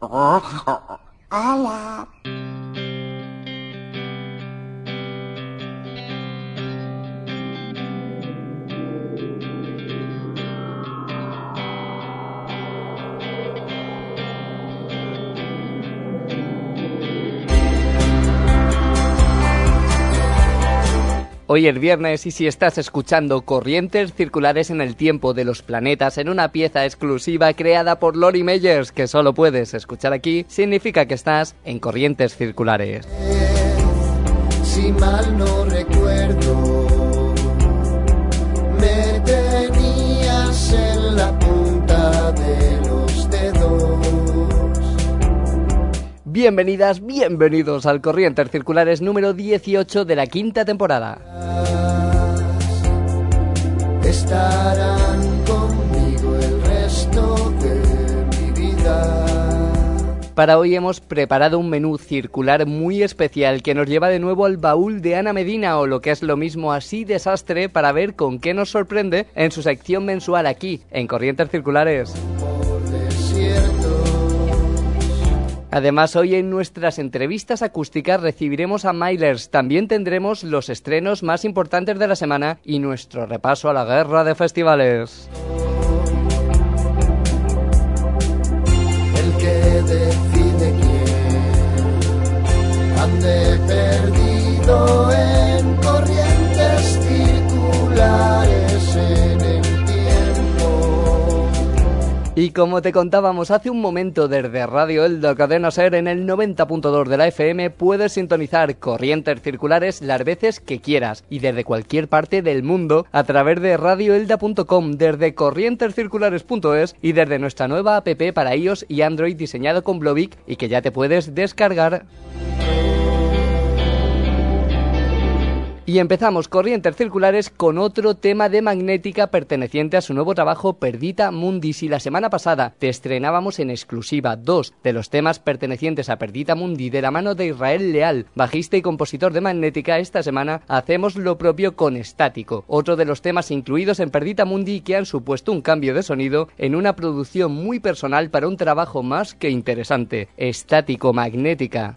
Hola. Hoy es viernes y si estás escuchando Corrientes Circulares en el Tiempo de los Planetas en una pieza exclusiva creada por Lori Meyers que solo puedes escuchar aquí, significa que estás en Corrientes Circulares. Bienvenidas, bienvenidos al Corrientes Circulares número 18 de la quinta temporada. Estarán conmigo el resto de mi vida. Para hoy hemos preparado un menú circular muy especial que nos lleva de nuevo al baúl de Ana Medina o lo que es lo mismo así desastre para ver con qué nos sorprende en su sección mensual aquí, en Corrientes Circulares. Además, hoy en nuestras entrevistas acústicas recibiremos a Milers. También tendremos los estrenos más importantes de la semana y nuestro repaso a la guerra de festivales. el que decide quién ande perdido en corrientes circulares Y como te contábamos hace un momento desde Radio Elda Cadena Ser en el 90.2 de la FM puedes sintonizar corrientes circulares las veces que quieras y desde cualquier parte del mundo a través de radioelda.com, desde corrientescirculares.es y desde nuestra nueva app para iOS y Android diseñado con Blovic y que ya te puedes descargar. Y empezamos Corrientes Circulares con otro tema de Magnética perteneciente a su nuevo trabajo Perdita Mundi. Si la semana pasada te estrenábamos en exclusiva dos de los temas pertenecientes a Perdita Mundi de la mano de Israel Leal, bajista y compositor de Magnética, esta semana hacemos lo propio con Estático, otro de los temas incluidos en Perdita Mundi que han supuesto un cambio de sonido en una producción muy personal para un trabajo más que interesante. Estático Magnética.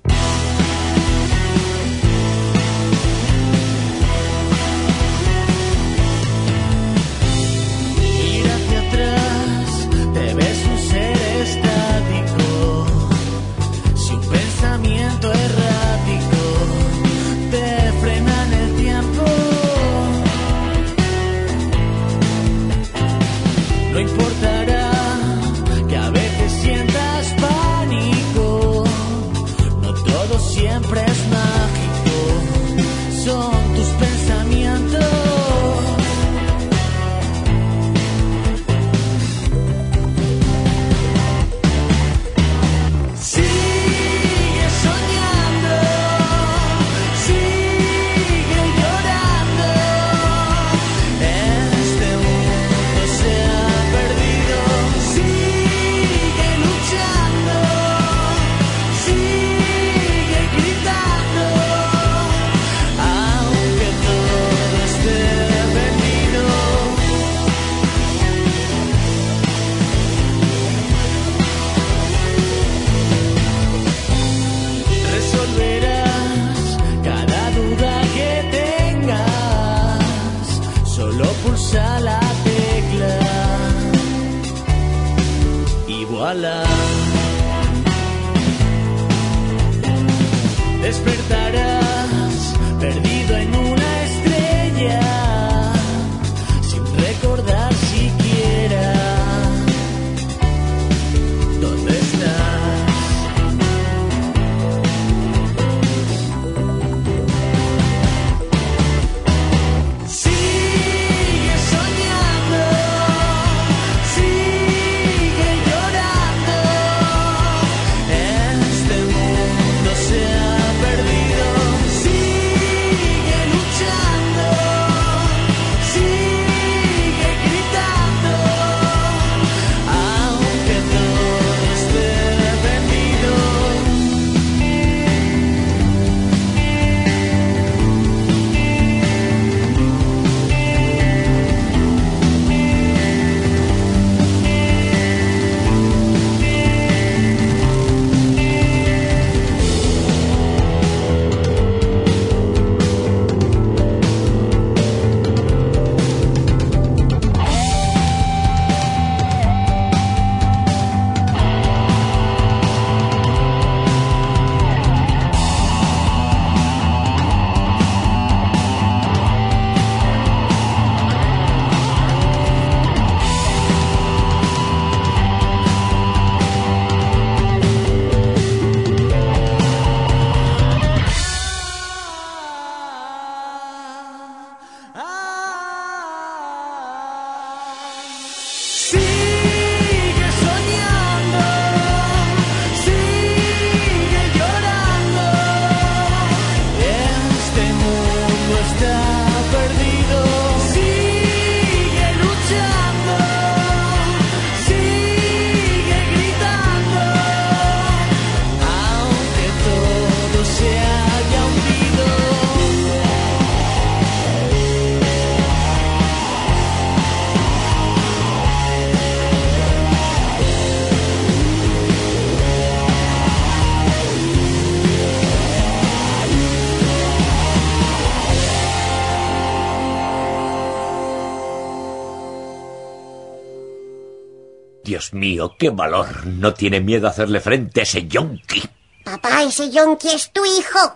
Qué valor. No tiene miedo a hacerle frente a ese yonki. Papá, ese yonki es tu hijo.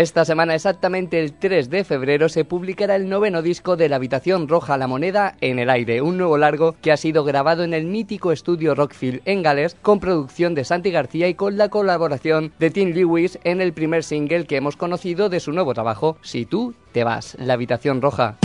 Esta semana, exactamente el 3 de febrero, se publicará el noveno disco de La Habitación Roja, La Moneda en el Aire, un nuevo largo que ha sido grabado en el mítico estudio Rockfield en Gales, con producción de Santi García y con la colaboración de Tim Lewis en el primer single que hemos conocido de su nuevo trabajo, Si tú te vas, La Habitación Roja.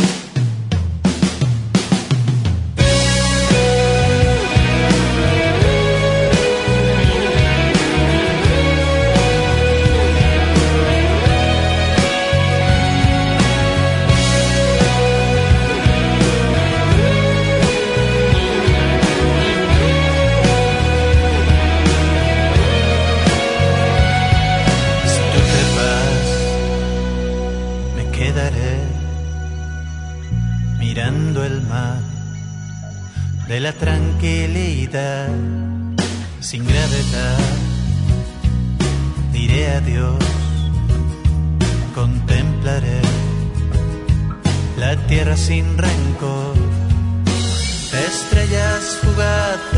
De la tranquilidad sin gravedad. Diré adiós, contemplaré la tierra sin rencor, estrellas fugaces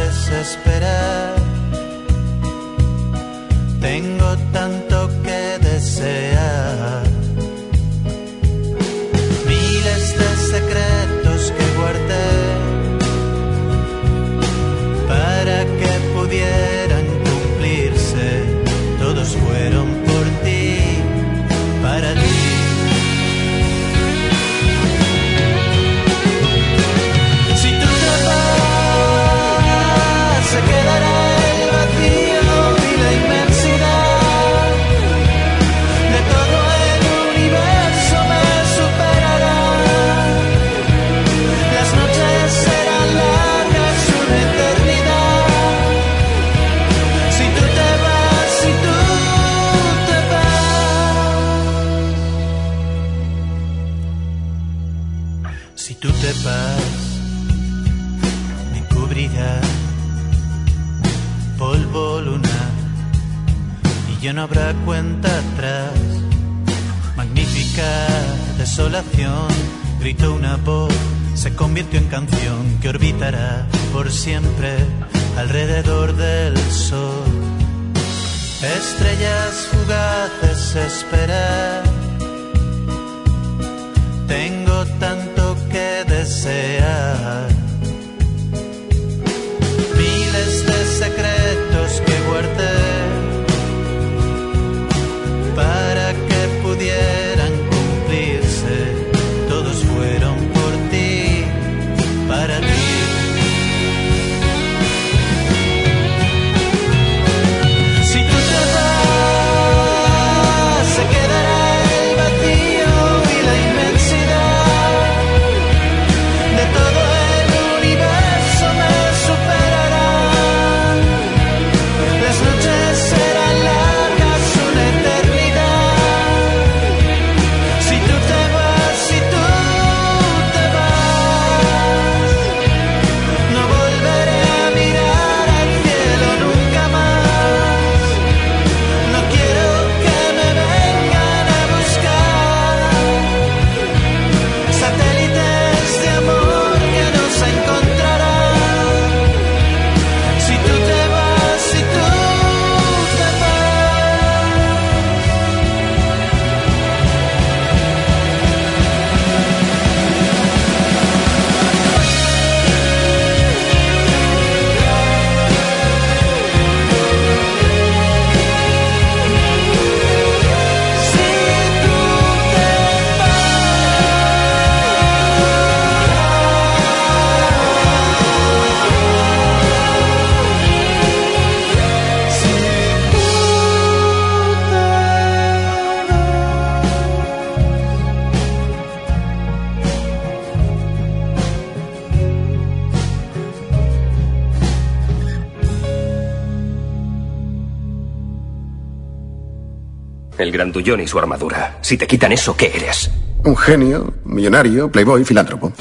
Y su armadura. Si te quitan eso, ¿qué eres? Un genio, millonario, playboy, filántropo.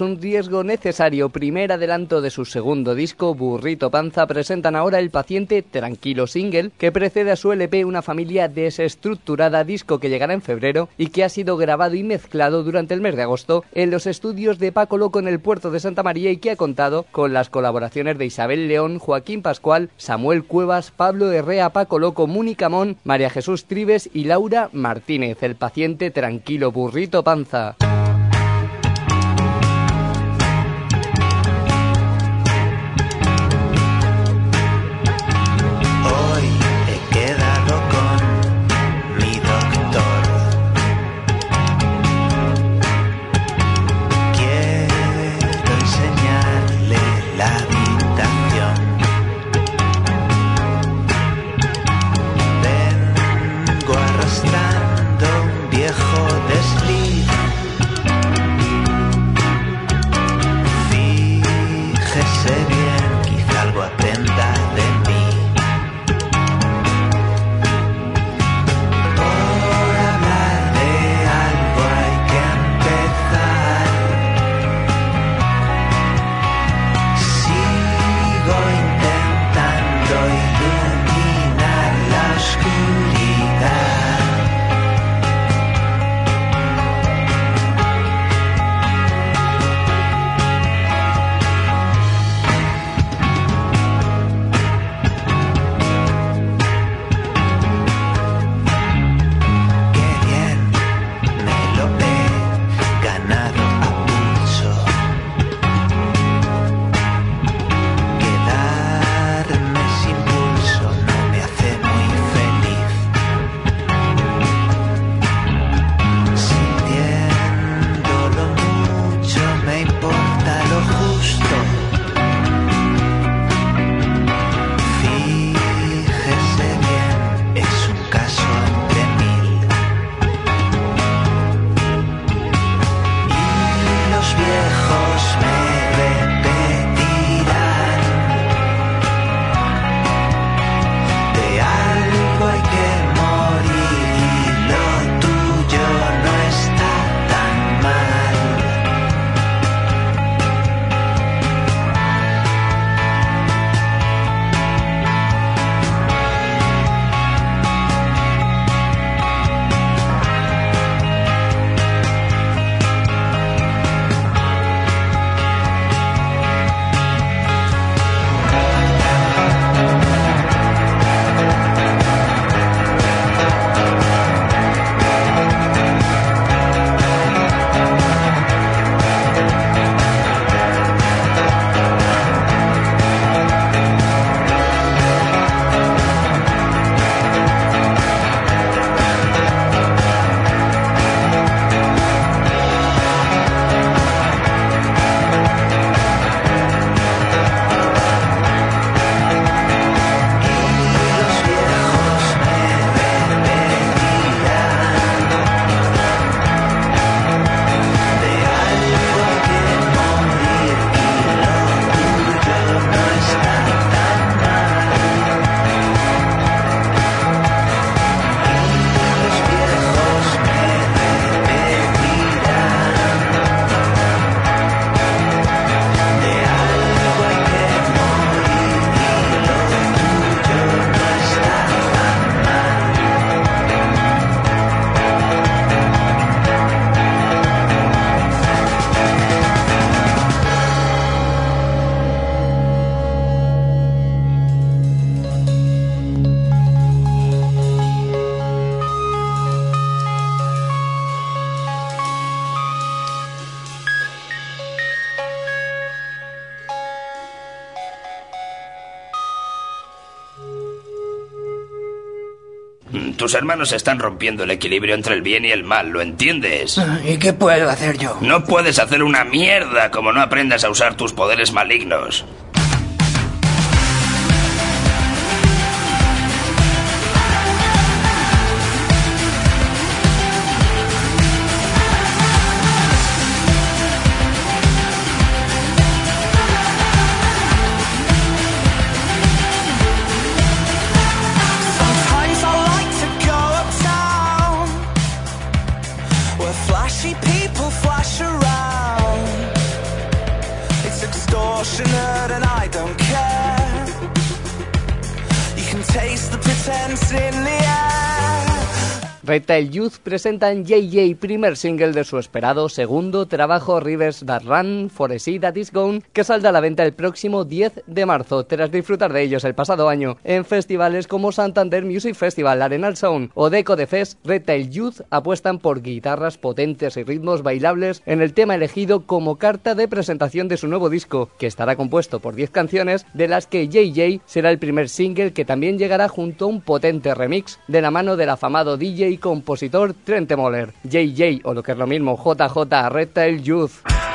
Un riesgo necesario primer adelanto de su segundo disco, Burrito Panza, presentan ahora El Paciente Tranquilo Single, que precede a su LP Una Familia Desestructurada, disco que llegará en febrero y que ha sido grabado y mezclado durante el mes de agosto en los estudios de Paco Loco en el puerto de Santa María y que ha contado con las colaboraciones de Isabel León, Joaquín Pascual, Samuel Cuevas, Pablo Herrea, Paco Loco, Mónica Mon, María Jesús Tribes y Laura Martínez. El Paciente Tranquilo Burrito Panza. Tus hermanos están rompiendo el equilibrio entre el bien y el mal, ¿lo entiendes? ¿Y qué puedo hacer yo? No puedes hacer una mierda como no aprendas a usar tus poderes malignos. Reptile Youth presentan JJ, primer single de su esperado segundo trabajo Rivers That Run, For a Sea That Is Gone, que saldrá a la venta el próximo 10 de marzo, tras disfrutar de ellos el pasado año en festivales como Santander Music Festival, Arenal Sound o Deco de Fest. Reptile Youth apuestan por guitarras potentes y ritmos bailables en el tema elegido como carta de presentación de su nuevo disco, que estará compuesto por 10 canciones, de las que JJ será el primer single que también llegará junto a un potente remix de la mano del afamado DJ compositor Trent Moller, JJ o lo que es lo mismo JJ Reptile Youth.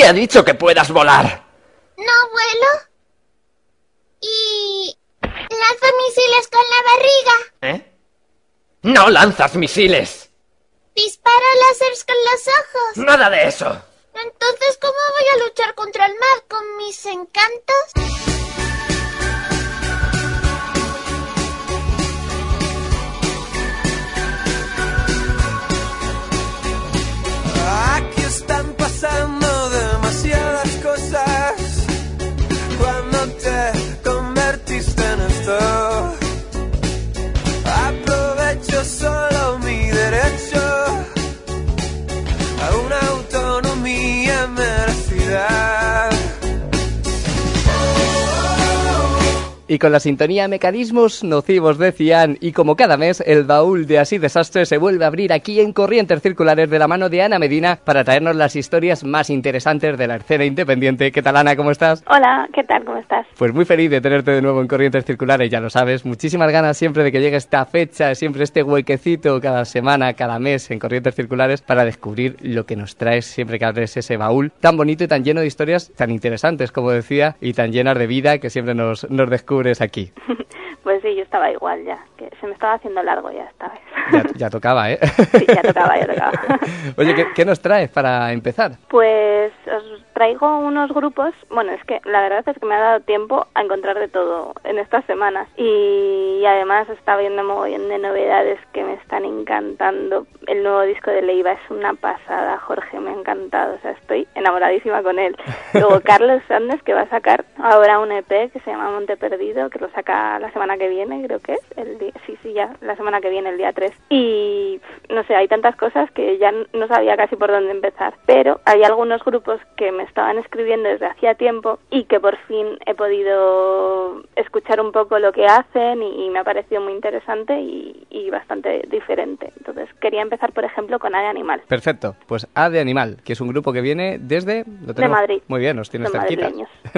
Nadie ha dicho que puedas volar. ¿No vuelo? ¿Y lanzo misiles con la barriga? ¿Eh? No lanzas misiles. Con la sintonía Mecanismos Nocivos de Cian y como cada mes, el baúl de Así Desastre se vuelve a abrir aquí en Corrientes Circulares de la mano de Ana Medina para traernos las historias más interesantes de la escena independiente. ¿Qué tal, Ana? ¿Cómo estás? Hola, ¿qué tal? ¿Cómo estás? Pues muy feliz de tenerte de nuevo en Corrientes Circulares, ya lo sabes. Muchísimas ganas siempre de que llegue esta fecha, siempre este huequecito cada semana, cada mes en Corrientes Circulares para descubrir lo que nos traes siempre que abres ese baúl tan bonito y tan lleno de historias tan interesantes, como decía, y tan llenas de vida que siempre nos, nos descubres aquí. Pues sí, yo estaba igual ya, que se me estaba haciendo largo ya esta vez. Ya, ya tocaba, ¿eh? Sí, ya tocaba, ya tocaba. Oye, ¿qué, qué nos traes para empezar? Pues os traigo unos grupos, bueno, es que la verdad es que me ha dado tiempo a encontrar de todo en estas semanas y, además está viendo mogollón de novedades que me están encantando. El nuevo disco de Leiva es una pasada, Jorge, me ha encantado, o sea, estoy enamoradísima con él. Luego Carlos Sandes que va a sacar ahora un EP que se llama Monte Perdido, que lo saca la semana que viene, creo que es, el día, sí, sí, ya, la semana que viene, el día 3. Y no sé, hay tantas cosas que ya no sabía casi por dónde empezar, pero hay algunos grupos que me estaban escribiendo desde hacía tiempo y que por fin he podido escuchar un poco lo que hacen y, y me ha parecido muy interesante y, y bastante diferente. Entonces quería empezar, por ejemplo, con Ave Animal. Perfecto, pues A de Animal, que es un grupo que viene desde... ¿lo tenemos? Madrid. Muy bien, tienes De cerquita.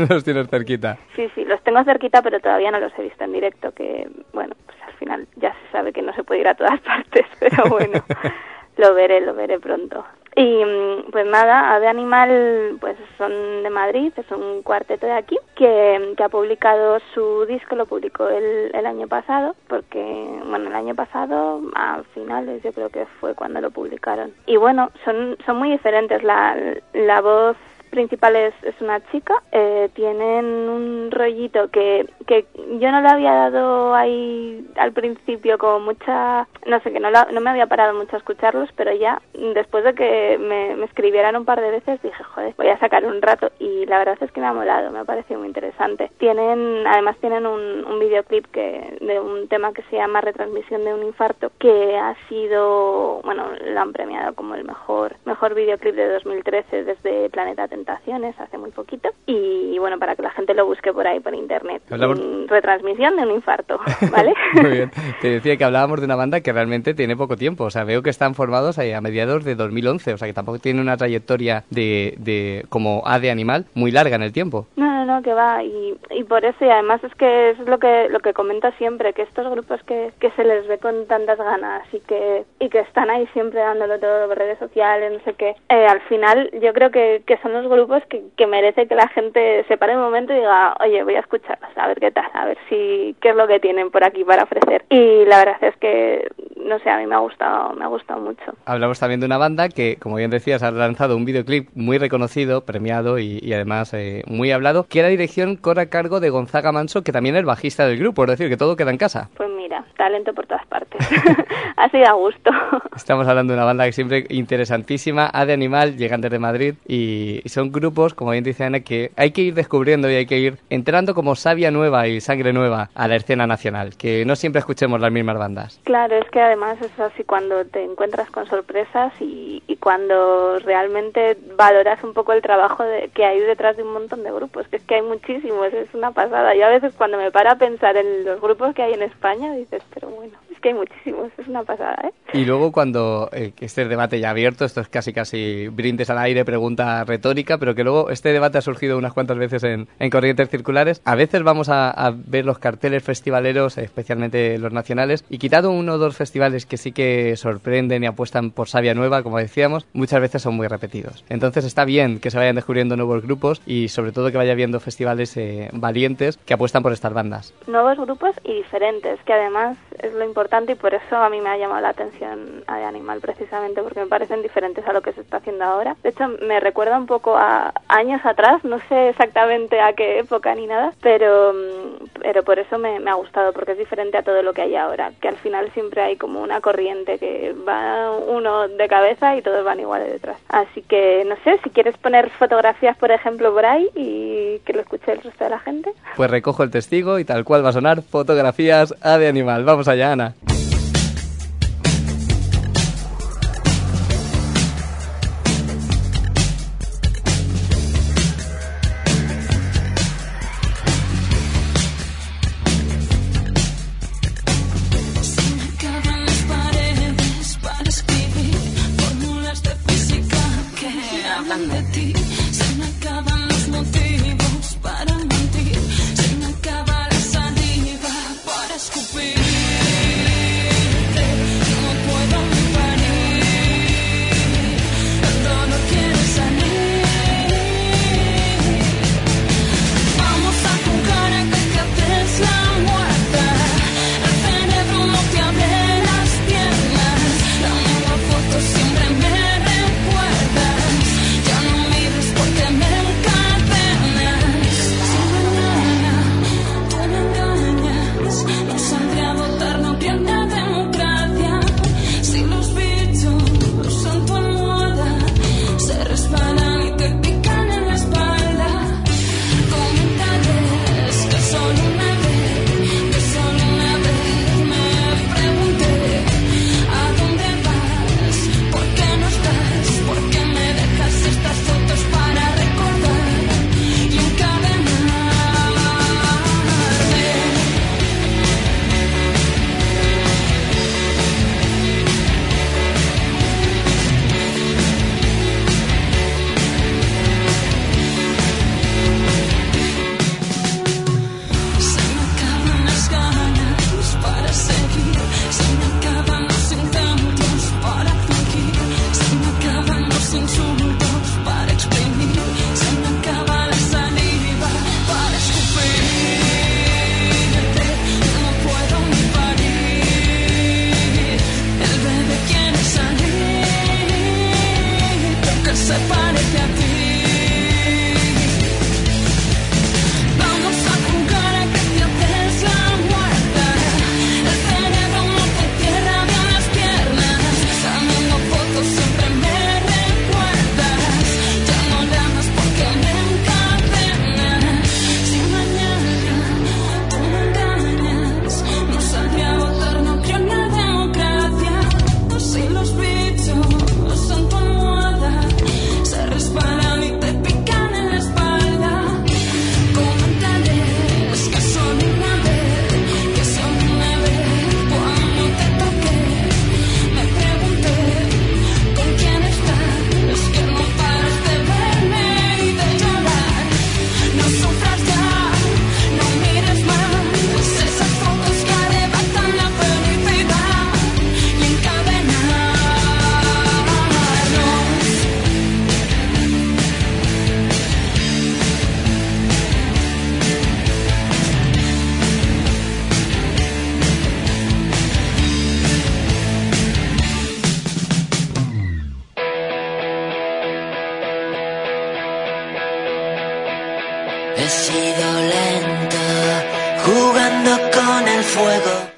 nos tienes cerquita. Sí, sí, los tengo cerquita, pero todavía no los he visto en directo, que bueno, pues al final ya se sabe que no se puede ir a todas partes, pero bueno, lo veré, lo veré pronto. Y mm, pues nada, Ave Animal pues son de Madrid, es un cuarteto de aquí que, que ha publicado su disco, lo publicó el, el año pasado, porque bueno, el año pasado a finales yo creo que fue cuando lo publicaron. Y bueno, son, son muy diferentes, la, la voz principal es, una chica, eh, tienen un rollito que, que yo no le había dado ahí al principio como mucha, no sé, que no, la- no me había parado mucho a escucharlos, pero ya después de que me, me escribieran un par de veces dije, joder, voy a sacar un rato y la verdad es que me ha molado, me ha parecido muy interesante. Tienen, además tienen un, videoclip que, de un tema que se llama Retransmisión de un infarto, que ha sido, bueno, lo han premiado como el mejor, mejor videoclip de 2013 desde Planeta Tentaciones hace muy poquito y bueno, para que la gente lo busque por ahí por internet. Hablamos- Mm, Retransmisión de un infarto, ¿vale? Muy bien. Te decía que hablábamos de una banda que realmente tiene poco tiempo. O sea, veo que están formados a mediados de 2011. O sea, que tampoco tiene una trayectoria de, de como A de Animal muy larga en el tiempo. No, no, no, que va. Y, y por eso, y además es que es lo que, lo que comento siempre, que estos grupos que, que se les ve con tantas ganas y que, y que están ahí siempre dándolo todo por redes sociales, no sé qué, eh, al final yo creo que, que son los grupos que, que merece que la gente se pare un momento y diga, oye, voy a escucharlos, a ver qué tal, a ver si qué es lo que tienen por aquí para ofrecer. Y la verdad es que, no sé, a mí me ha gustado, me ha gustado mucho. Hablamos también de una banda que, como bien decías, ha lanzado un videoclip muy reconocido, premiado y, y además eh, muy hablado, que la dirección corre a cargo de Gonzaga Manso, que también es bajista del grupo, es decir, que todo queda en casa. Pues mira, talento por todas partes. Así da gusto. Estamos hablando de una banda que siempre interesantísima, A de Animal, llegan desde Madrid y son grupos, como bien dice Ana, que hay que ir descubriendo y hay que ir entrando como savia nueva y sangre nueva a la escena nacional, que no siempre escuchemos las mismas bandas. Claro, es que además es así cuando te encuentras con sorpresas y, y cuando realmente valoras un poco el trabajo de- que hay detrás de un montón de grupos, que es que hay muchísimos, es una pasada. Yo a veces cuando me paro a pensar en los grupos que hay en España, dices, pero bueno, es que hay muchísimos, es una pasada, ¿eh? Y luego cuando eh, este debate ya abierto, esto es casi casi brindes al aire, pregunta retórica, pero que luego este debate ha surgido unas cuantas veces en, en corrientes circulares. A veces vamos a, a ver los carteles festivaleros, especialmente los nacionales, y quitado uno o dos festivales que sí que sorprenden y apuestan por Sabia Nueva, como decíamos, muchas veces son muy repetidos. Entonces está bien que se vayan descubriendo nuevos grupos y sobre todo que vaya habiendo festivales eh, valientes que apuestan por estas bandas. Nuevos grupos y diferentes, que además es lo importante y por eso a mí me ha llamado la atención a de Animal precisamente, porque me parecen diferentes a lo que se está haciendo ahora. De hecho, me recuerda un poco a años atrás, no sé exactamente a qué época ni nada, pero, mm, pero por eso me, ha gustado, porque es diferente a todo lo que hay ahora, que al final siempre hay como una corriente que va uno de cabeza y todos van igual de detrás. Así que, no sé, si quieres poner fotografías, por ejemplo, por ahí y que lo escuche el resto de la gente. Pues recojo el testigo y tal cual va a sonar fotografías a de animal. Vamos allá, Ana.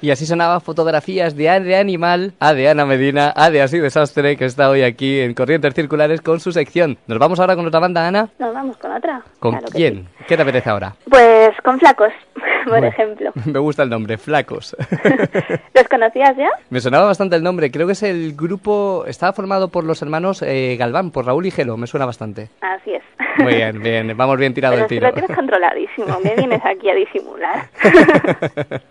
Y así sonaba fotografías de A de Animal, A de Ana Medina, A de Así Desastre, que está hoy aquí en Corrientes Circulares con su sección. ¿Nos vamos ahora con otra banda, Ana? Nos vamos con otra. ¿Con Claro quién? ¿Qué te apetece ahora? Pues con flacos, por Bueno, ejemplo. Me gusta el nombre, Flacos. ¿Los conocías ya? Me sonaba bastante el nombre. Creo que es el grupo. Estaba formado por los hermanos eh, Galván, por Raúl y Gelo. Me suena bastante. Así es. Muy bien, bien. Vamos bien tirado Pero el si tiro. lo tienes controladísimo, me vienes aquí a disimular.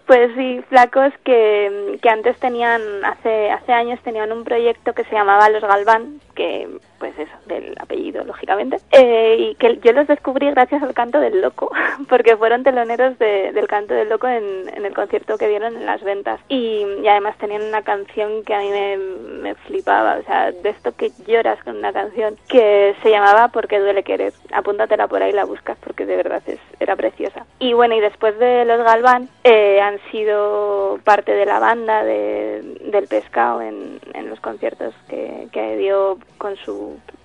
pues sí, flacos que, que antes tenían, hace, hace años tenían un proyecto que se llamaba Los Galván, que pues eso, del apellido, lógicamente, eh, y que yo los descubrí gracias al canto del loco, porque fueron teloneros de- del canto del loco en, en el concierto que dieron en las ventas. Y, y además tenían una canción que a mí me, flipaba, o sea, de esto que lloras con una canción que se llamaba Porque duele querer. Apúntatela por ahí, la buscas, porque de verdad es, era preciosa. Y bueno, y después de los Galván, eh, han sido parte de la banda de, del pescado en, en los conciertos que, que dio con su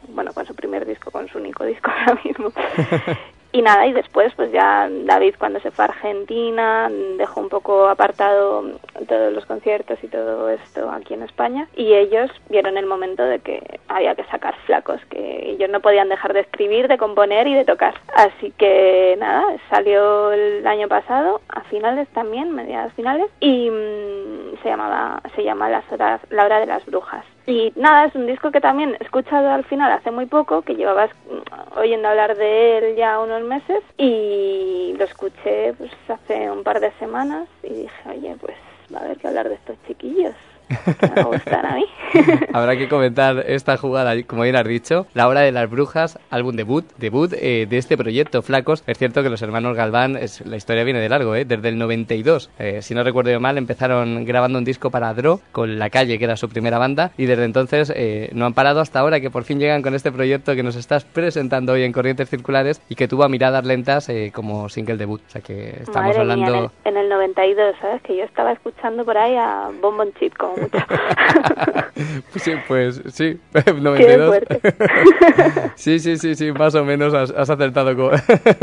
bueno con su primer disco con su único disco ahora mismo. Y nada y después pues ya David cuando se fue a Argentina dejó un poco apartado todos los conciertos y todo esto aquí en España y ellos vieron el momento de que había que sacar flacos que ellos no podían dejar de escribir de componer y de tocar. Así que nada salió el año pasado a finales también mediados finales y mm, se llamaba se llama las horas la hora de las brujas y nada, es un disco que también he escuchado al final hace muy poco, que llevabas mm, oyendo hablar de él ya unos meses y lo escuché pues hace un par de semanas y dije, oye, pues va a haber que hablar de estos chiquillos. Me gustan a mí. Habrá que comentar esta jugada, como bien has dicho, La Hora de las Brujas, álbum debut, debut eh, de este proyecto, Flacos. Es cierto que los hermanos Galván, es, la historia viene de largo, ¿eh? desde el 92. Eh, si no recuerdo yo mal, empezaron grabando un disco para Dro, con La Calle, que era su primera banda, y desde entonces eh, no han parado hasta ahora, que por fin llegan con este proyecto que nos estás presentando hoy en Corrientes Circulares y que tuvo a miradas lentas eh, como single debut. O sea que estamos Madre hablando... mía, en el, en el 92, ¿sabes? Que yo estaba escuchando por ahí a Bonbon Chip, como mucho. Sí, pues sí, 92. sí, sí, sí, sí, más o menos has, has acertado con,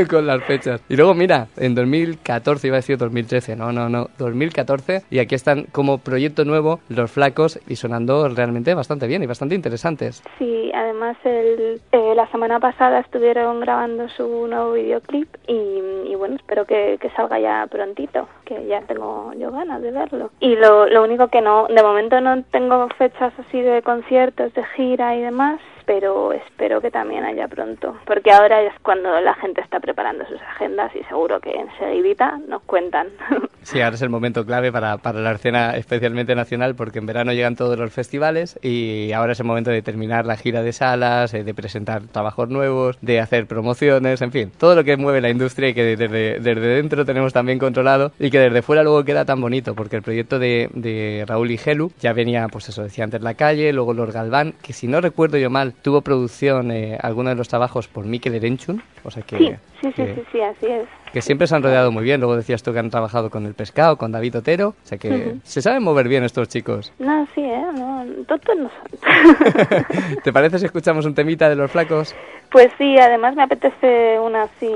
con las fechas. Y luego, mira, en 2014, iba a decir 2013, no, no, no, 2014, y aquí están como proyecto nuevo Los Flacos y sonando realmente bastante bien y bastante interesantes. Sí, además el, eh, la semana pasada estuvieron grabando su nuevo videoclip y, y bueno, espero que, que salga ya prontito, que ya tengo yo ganas de verlo. Y lo, lo único que no, de momento no tengo fechas así de conciertos, de gira y demás, pero espero que también haya pronto, porque ahora es cuando la gente está preparando sus agendas y seguro que enseguidita nos cuentan. Sí, ahora es el momento clave para, para la escena especialmente nacional porque en verano llegan todos los festivales y ahora es el momento de terminar la gira de salas, eh, de presentar trabajos nuevos, de hacer promociones, en fin, todo lo que mueve la industria y que desde, desde dentro tenemos también controlado y que desde fuera luego queda tan bonito porque el proyecto de, de Raúl y Gelu ya venía, pues eso, decía antes La Calle, luego Los Galván, que si no recuerdo yo mal, tuvo producción eh, algunos de los trabajos por Mikel Erenchun, o sea que... sí, sí, sí, que- sí, sí, así es. que siempre se han rodeado muy bien. Luego decías tú que han trabajado con el pescado, con David Otero. O sea que Ujú. se saben mover bien estos chicos. No, sí, ¿eh? No, tontos no son. ¿Te parece si escuchamos un temita de los flacos? Pues sí, además me apetece una así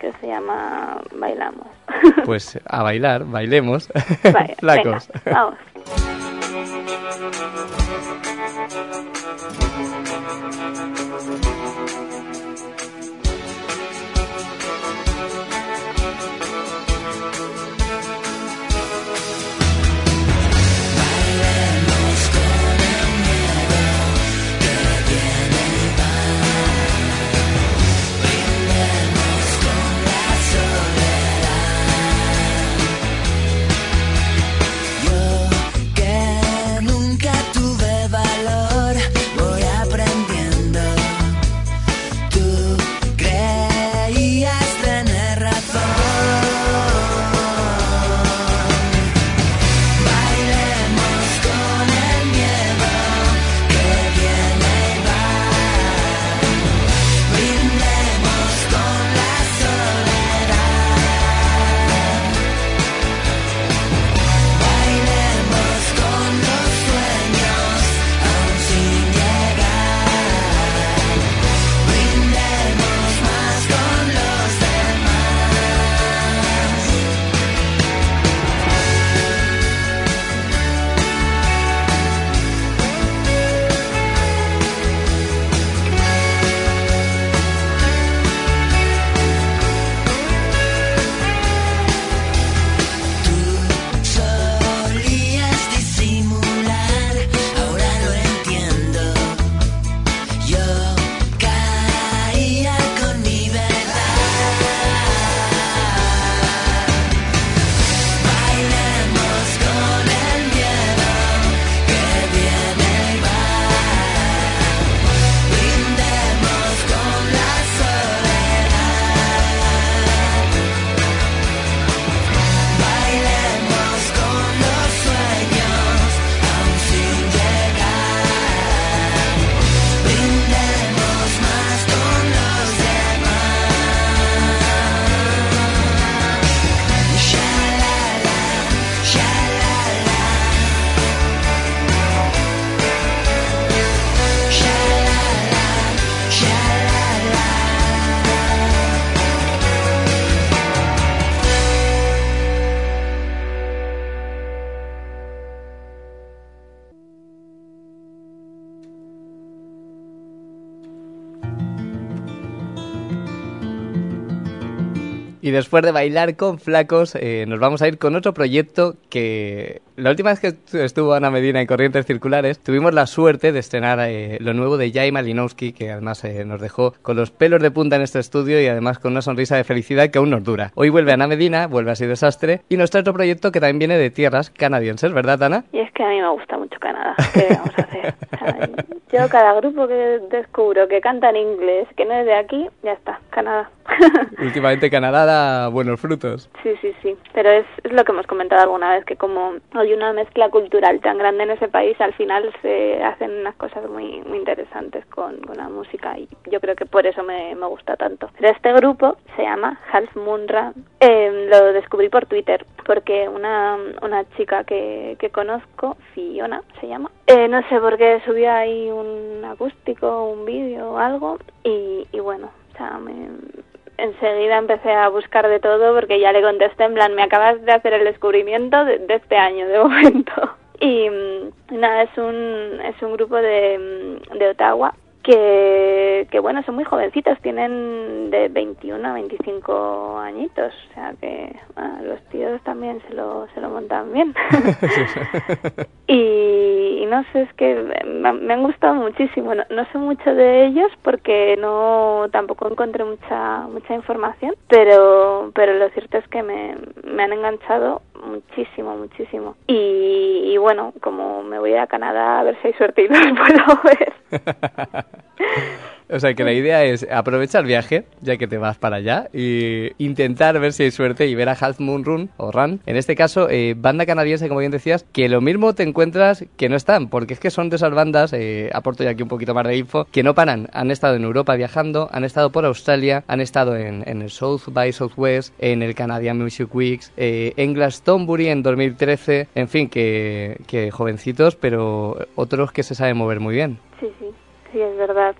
que se llama Bailamos. Pues a bailar, bailemos. Flacos. venga, vamos. Después de bailar con flacos, eh, nos vamos a ir con otro proyecto que la última vez que estuvo Ana Medina en Corrientes Circulares, tuvimos la suerte de estrenar eh, lo nuevo de Jay Malinowski, que además eh, nos dejó con los pelos de punta en este estudio y además con una sonrisa de felicidad que aún nos dura. Hoy vuelve Ana Medina, vuelve así desastre, y nos trae otro proyecto que también viene de tierras canadienses, ¿verdad, Ana? Y es que a mí me gusta mucho Canadá. ¿Qué vamos a hacer? Yo cada grupo que descubro que canta en inglés, que no es de aquí, ya está, Canadá. Últimamente Canadá da buenos frutos. Sí, sí, sí. Pero es, es lo que hemos comentado alguna vez, que como una mezcla cultural tan grande en ese país, al final se hacen unas cosas muy, interesantes con, la música y yo creo que por eso me, gusta tanto. Pero este grupo se llama Half Moon Run. Eh, lo descubrí por Twitter porque una, una chica que, que conozco, Fiona se llama, eh, no sé por qué subió ahí un acústico, un vídeo o algo y, y bueno, o sea, me, enseguida empecé a buscar de todo porque ya le contesté en plan, me acabas de hacer el descubrimiento de, de este año de momento. Y mm, nada, es un, es un grupo de, mm, de Ottawa que, que bueno, son muy jovencitos, tienen de 21 a 25 añitos, o sea que bueno, los tíos también se lo, se lo montan bien. y, y no sé, es que me, han gustado muchísimo, no, no sé mucho de ellos porque no tampoco encontré mucha mucha información, pero pero lo cierto es que me, me han enganchado muchísimo, muchísimo. Y, y bueno, como me voy a Canadá a ver si hay suerte y los puedo ver. O sea que la idea es aprovechar el viaje, ya que te vas para allá, y intentar ver si hay suerte y ver a Half Moon Run o Run. En este caso, eh, banda canadiense, como bien decías, que lo mismo te encuentras que no están, porque es que son de esas bandas, eh, aporto ya aquí un poquito más de info, que no paran. Han estado en Europa viajando, han estado por Australia, han estado en, en el South by Southwest, en el Canadian Music Weeks, eh, en Glastonbury en 2013, en fin, que, que jovencitos, pero otros que se saben mover muy bien. Sí, sí. Sí, es verdad.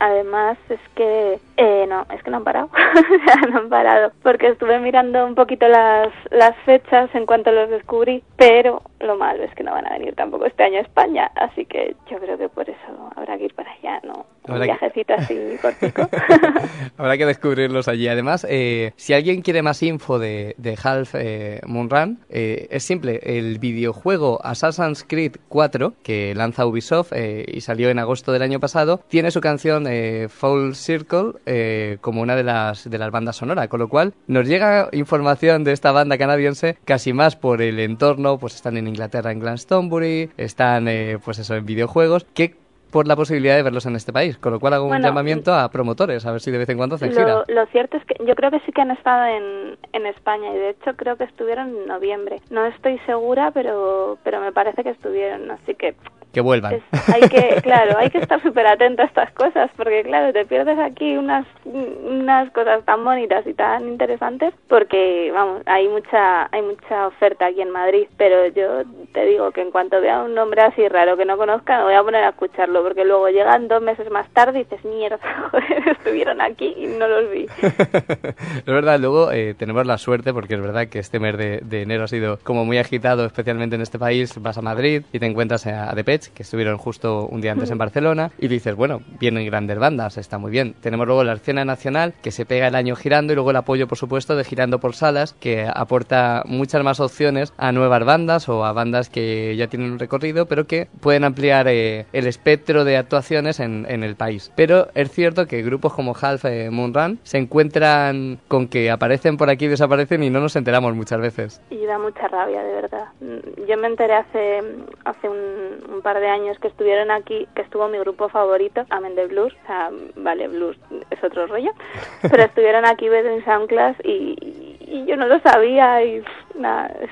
Además, es que eh, no, es que no han parado. No han parado. Porque estuve mirando un poquito las, las fechas en cuanto los descubrí, pero lo malo es que no van a venir tampoco este año a España. Así que yo creo que por eso habrá que ir para allá, ¿no? Un Habrá que- viajecito así cortico. Habrá que descubrirlos allí. Además, eh, si alguien quiere más info de, de Half eh, Moon Run, eh, es simple. El videojuego Assassin's Creed 4, que lanza Ubisoft eh, y salió en agosto del año pasado, tiene su canción eh, Full Circle eh, como una de las, de las bandas sonoras. Con lo cual, nos llega información de esta banda canadiense casi más por el entorno. Pues están en Inglaterra, en Glastonbury, están, eh, pues eso, en videojuegos, que por la posibilidad de verlos en este país. Con lo cual hago un Bueno, llamamiento a promotores, a ver si de vez en cuando hacen gira. Lo, lo cierto es que yo creo que sí que han estado en, en España y de hecho creo que estuvieron en noviembre. No estoy segura, pero pero me parece que estuvieron, así que Que vuelvan. es- hay que, claro, hay que estar súper atento a estas cosas porque claro, te pierdes aquí unas unas cosas tan bonitas y tan interesantes porque vamos, hay mucha hay mucha oferta aquí en Madrid, pero yo te digo que en cuanto vea un nombre así raro que no conozca, me voy a poner a escucharlo porque luego llegan dos meses más tarde y dices, mierda, joder, estuvieron aquí y no los vi. es verdad, luego eh, tenemos la suerte, porque es verdad que este mes de, de enero ha sido como muy agitado, especialmente en este país. Vas a Madrid y te encuentras a, a Que estuvieron justo un día antes en Barcelona, y dices, bueno, vienen grandes bandas, está muy bien. Tenemos luego la escena nacional, que se pega el año girando, y luego el apoyo, por supuesto, de Girando por Salas, que aporta muchas más opciones a nuevas bandas o a bandas que ya tienen un recorrido, pero que pueden ampliar eh, el espectro de actuaciones en, en el país. Pero es cierto que grupos como Half eh, Moon Run se encuentran con que aparecen por aquí y desaparecen y no nos enteramos muchas veces. Y da mucha rabia, de verdad. Mm, Yo me enteré hace hace un, un par de años que estuvieron aquí, que estuvo mi grupo favorito, Amen de Blues. O sea, vale, Blues es otro rollo. Pero estuvieron aquí en Soundclass y, y yo no lo sabía y nada, es,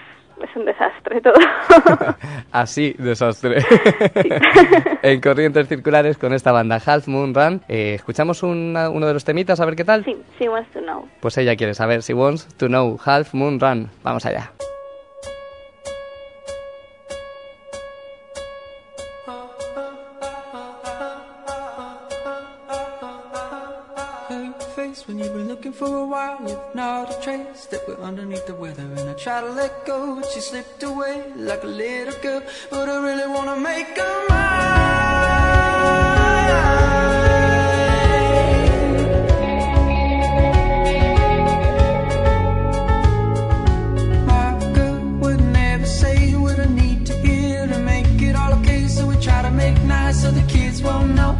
es un desastre todo. Así, desastre. en Corrientes Circulares con esta banda Half Moon Run. Eh, escuchamos una- uno de los temitas a ver qué tal. sí, sí wants to know. Pues ella quiere saber si wants to know Half Moon Run. Vamos allá. for a while, yet not a trace that we're underneath the weather. And I try to let go, but she slipped away like a little girl. But I really wanna make her mine. so the kids won't know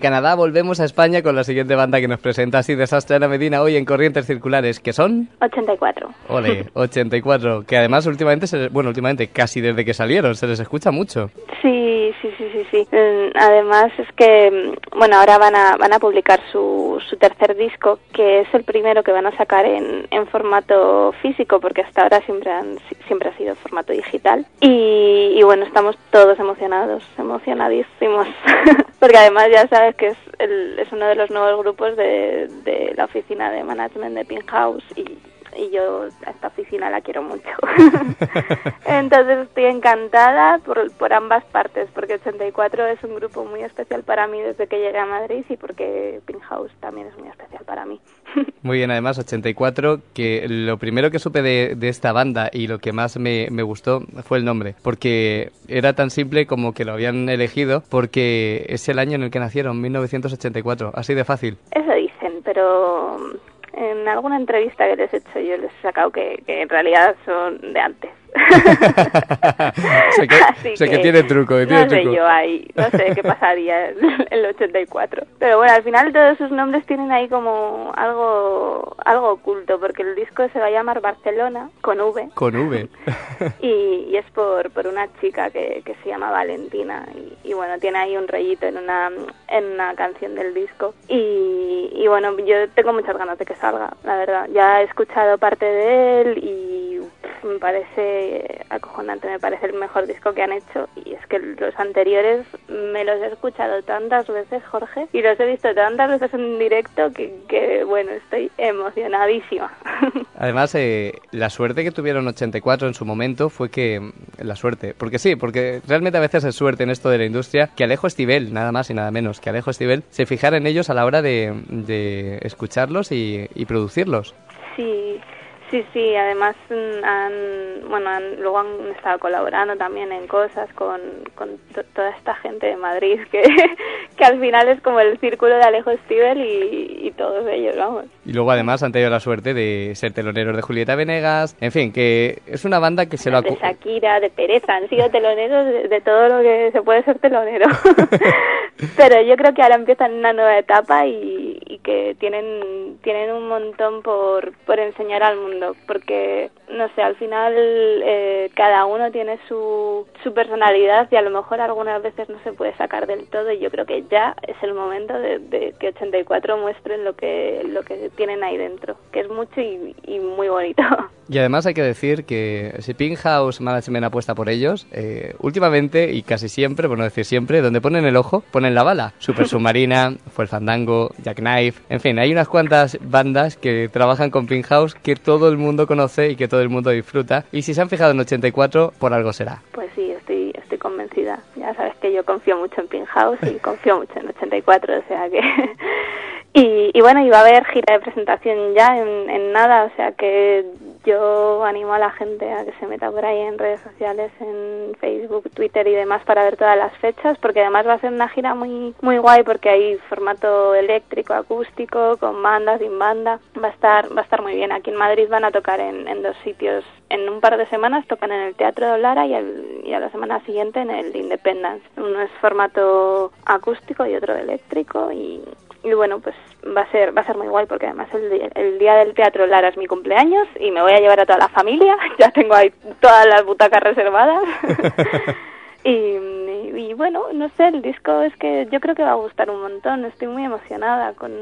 Canadá volvemos a España con la siguiente banda que nos presenta así Desastre Ana Medina hoy en Corrientes Circulares, que son... 84. Ole, 84, que además últimamente, se bueno, últimamente casi desde que salieron, se les escucha mucho. Sí, sí, sí, sí, sí. Mm, Además es que, mm, bueno, ahora van a, van a publicar su, su tercer disco, que es el primero que van a sacar en, en formato físico, porque hasta ahora siempre, han, si- siempre ha sido formato digital. Y, y bueno, estamos todos emocionados, emocionadísimos, porque además ya sabes que es, el- es uno de los nuevos grupos de, de la oficina de management de Pinhouse y y yo a esta oficina la quiero mucho. Entonces estoy encantada por, por ambas partes, porque 84 es un grupo muy especial para mí desde que llegué a Madrid y porque Pinhouse también es muy especial para mí. Muy bien, además 84, que lo primero que supe de, de esta banda y lo que más me, me gustó fue el nombre, porque era tan simple como que lo habían elegido porque es el año en el que nacieron, 1984, así de fácil. Eso dicen, pero en alguna entrevista que les he hecho yo les he sacado que, que en realidad son de antes. sé que, Así sé que tiene truco, que tiene no sé yo ahí, no sé qué pasaría en el 84. Pero bueno, al final todos sus nombres tienen ahí como algo algo oculto, porque el disco se va a llamar Barcelona, con V, Con V. y, y es por, por una chica que, que se llama Valentina y, y bueno tiene ahí un rollito en una en una canción del disco y, y bueno yo tengo muchas ganas de que salga la verdad. Ya he escuchado parte de él y me parece acojonante me parece el mejor disco que han hecho y es que los anteriores me los he escuchado tantas veces Jorge y los he visto tantas veces en directo que, que bueno estoy emocionadísima Además, eh, la suerte que tuvieron 84 en su momento fue que... mm, La suerte, porque sí, porque realmente a veces es suerte en esto de la industria que Alejo Stivel, nada más y nada menos, que Alejo Stivel se fijara en ellos a la hora de, de escucharlos y, y producirlos. Sí, sí, sí. Además, mm, han, bueno, han- luego han estado colaborando también en cosas con, con to- toda esta gente de Madrid que, que al final es como el círculo de Alejo Stivel y, y todos ellos, vamos. Y luego además han tenido la suerte de ser teloneros de Julieta Venegas. En fin, que es una banda que se lo... De acu- Shakira, de Pereza, han sido teloneros de, de todo lo que se puede ser telonero. Pero yo creo que ahora empiezan una nueva etapa y, y que tienen, tienen un montón por, por enseñar al mundo, porque, no sé, al final eh, cada uno tiene su, su personalidad y a lo mejor algunas veces no se puede sacar del todo y yo creo que ya es el momento de, de que 84 muestren lo que, lo que tienen ahí dentro, que es mucho y, y muy bonito. Y además hay que decir que si House Management apuesta por ellos, eh, últimamente y casi siempre, por no decir siempre, donde ponen el ojo, ponen la bala. Super Submarina, Fue el Fandango, Jackknife, en fin, hay unas cuantas bandas que trabajan con House que todo el mundo conoce y que todo el mundo disfruta. Y si se han fijado en 84, por algo será. Pues sí, estoy, estoy convencida. Ya sabes que yo confío mucho en Pinhouse y confío mucho en 84, o sea que... y, y bueno, iba a haber gira de presentación ya en, en nada, o sea que yo animo a la gente a que se meta por ahí en redes sociales, en Facebook, Twitter y demás para ver todas las fechas, porque además va a ser una gira muy muy guay porque hay formato eléctrico, acústico, con banda, sin banda. Va a estar va a estar muy bien. Aquí en Madrid van a tocar en, en dos sitios. En un par de semanas tocan en el Teatro de Lara y, y a la semana siguiente en el Independence. Uno es formato acústico y otro eléctrico y, y bueno, pues va a ser va a ser muy guay porque además el, día- el día del Teatro Lara es mi cumpleaños y me voy a llevar a toda la familia. Ya tengo ahí todas las butacas reservadas. Y, y- y bueno, no sé, el disco es que yo creo que va a gustar un montón. Estoy muy emocionada con,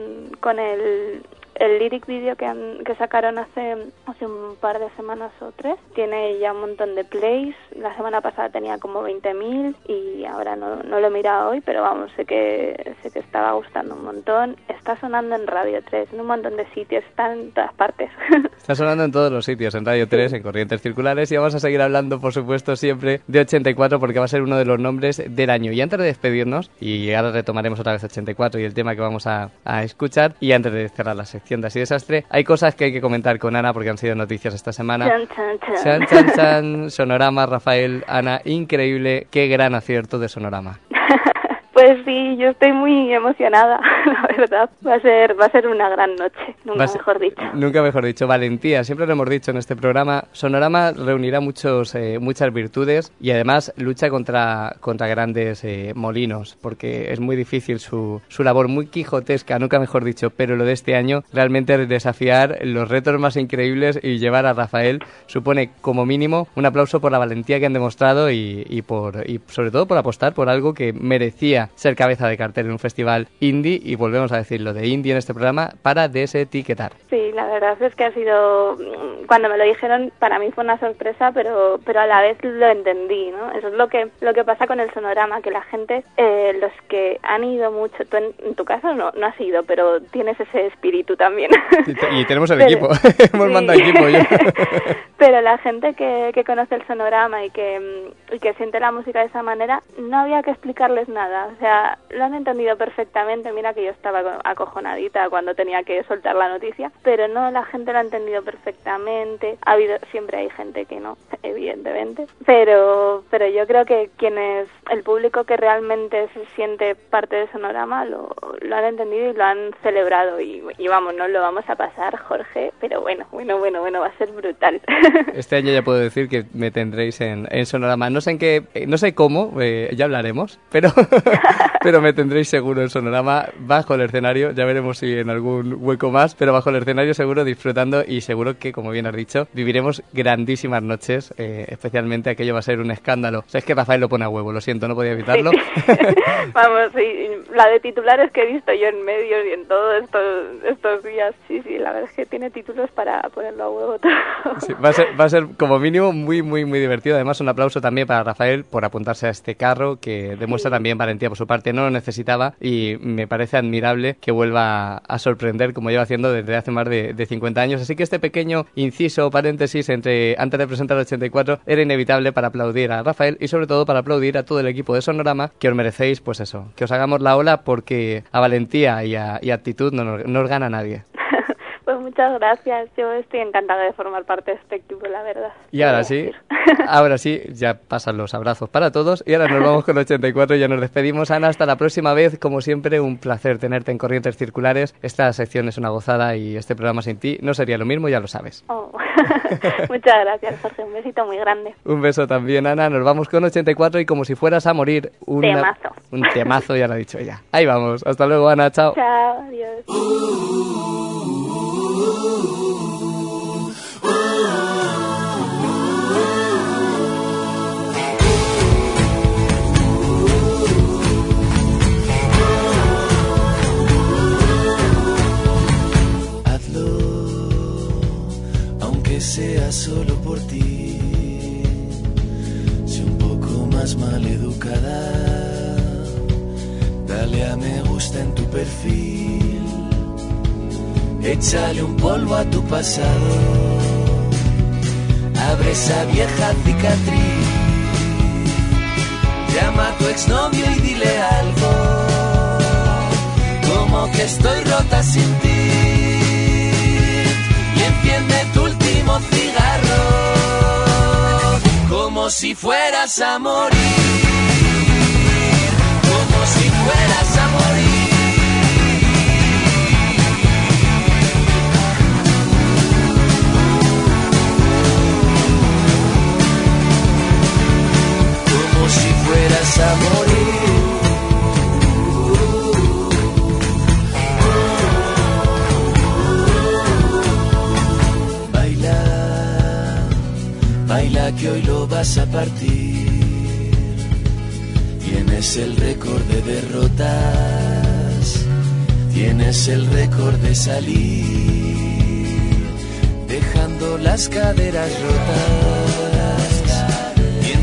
con el, el lyric video que, han, que sacaron hace, hace un par de semanas o tres. Tiene ya un montón de plays. La semana pasada tenía como 20.000 y ahora no, no lo he mirado hoy, pero vamos, sé que, sé que estaba gustando un montón. Está sonando en Radio 3, en un montón de sitios, está en todas partes. Está sonando en todos los sitios, en Radio 3, en Corrientes Circulares, y vamos a seguir hablando, por supuesto, siempre de 84, porque va a ser uno de los nombres del año. Y antes de despedirnos, y ahora retomaremos otra vez 84 y el tema que vamos a, a escuchar, y antes de cerrar la sección de Así Desastre, hay cosas que hay que comentar con Ana, porque han sido noticias esta semana. Chan, chan, chan. Chan, chan, chan, Sonorama, Rafael, Ana, increíble, qué gran acierto de Sonorama. Pues sí, yo estoy muy emocionada. la verdad. Va a ser, va a ser una gran noche, nunca ser- mejor dicho. Nunca mejor dicho, valentía. Siempre lo hemos dicho en este programa. Sonorama reunirá muchos, eh, muchas virtudes y además lucha contra, contra grandes eh, molinos, porque es muy difícil su, su labor, muy quijotesca, nunca mejor dicho. Pero lo de este año, realmente desafiar los retos más increíbles y llevar a Rafael supone como mínimo un aplauso por la valentía que han demostrado y, y por, y sobre todo por apostar por algo que merecía ser cabeza de cartel en un festival indie y volvemos a decirlo de indie en este programa para desetiquetar. Sí, la verdad es que ha sido, cuando me lo dijeron, para mí fue una sorpresa, pero, pero a la vez lo entendí, ¿no? Eso es lo que, lo que pasa con el sonorama, que la gente, eh, los que han ido mucho, tú en, en tu caso no, no has ido, pero tienes ese espíritu también. Y, te- y tenemos el Pero- equipo, hemos mandado equipo yo. Pero la gente que, que conoce el sonorama y que, y que siente la música de esa manera, no había que explicarles nada. O sea, lo han entendido perfectamente. Mira que yo estaba co- acojonadita cuando tenía que soltar la noticia, pero no, la gente lo ha entendido perfectamente. Ha habido, siempre hay gente que no, evidentemente. Pero, pero yo creo que quienes, el público que realmente se siente parte del sonorama, lo, lo han entendido y lo han celebrado. Y, y vamos, no lo vamos a pasar, Jorge, pero bueno, bueno, bueno, bueno, va a ser brutal. Este año ya puedo decir que me tendréis en, en Sonorama. No sé en qué, eh, no sé cómo, eh, ya hablaremos, pero, pero me tendréis seguro en Sonorama bajo el escenario. Ya veremos si en algún hueco más, pero bajo el escenario seguro disfrutando y seguro que, como bien has dicho, viviremos grandísimas noches. eh, especialmente aquello va a ser un escándalo. O sea, es que Rafael lo pone a huevo, lo siento, no podía evitarlo. Vamos, sí, la de titulares que he visto yo en medios y en todos estos, estos días, sí, sí, la verdad es que tiene títulos para ponerlo a huevo todo. Sí, va, a ser, va a ser como mínimo muy, muy, muy divertido. Además, un aplauso también para Rafael por apuntarse a este carro, que demuestra también valentía por su parte. No lo necesitaba y me parece admirable que vuelva a sorprender como lleva haciendo desde hace más de, de 50 años. Así que este pequeño inciso, paréntesis, entre antes de presentar el 84 era inevitable para aplaudir a Rafael y sobre todo para aplaudir a todo el equipo de Sonorama que os merecéis, pues eso, que os hagamos la ola porque a valentía y a, y actitud no nos, no os gana nadie. Pues muchas gracias, yo estoy encantada de formar parte de este equipo, la verdad. Y ahora sí, ahora sí, ya pasan los abrazos para todos. Y ahora nos vamos con el 84 y ya nos despedimos. Ana, hasta la próxima vez. Como siempre, un placer tenerte en Corrientes Circulares. Esta sección es una gozada y este programa sin ti no sería lo mismo, ya lo sabes. Oh. muchas gracias, Jorge, un besito muy grande. Un beso también, Ana. Nos vamos con 84 y como si fueras a morir. una- Temazo. Un temazo, ya lo ha dicho ella. Ahí vamos. Hasta luego, Ana. Chao. Chao, adiós. Sea solo por ti. Sé un poco más maleducada. Dale a me gusta en tu perfil. Échale un polvo a tu pasado. Abre esa vieja cicatriz. Llama a tu exnovio y dile algo. Como que estoy rota sin ti. Y enciende tu último cigarro. Como si fueras a morir. Como si fueras a fueras a morir. Baila, baila que hoy lo vas a partir. Tienes el récord de derrotas, tienes el récord de salir, dejando las caderas rotas.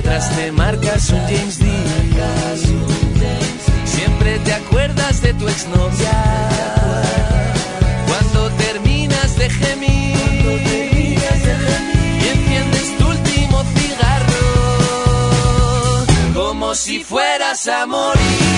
Mientras te marcas un James Dean, siempre te acuerdas de tu exnovia. Cuando terminas de gemir y enciendes tu último cigarro, como si fueras a morir,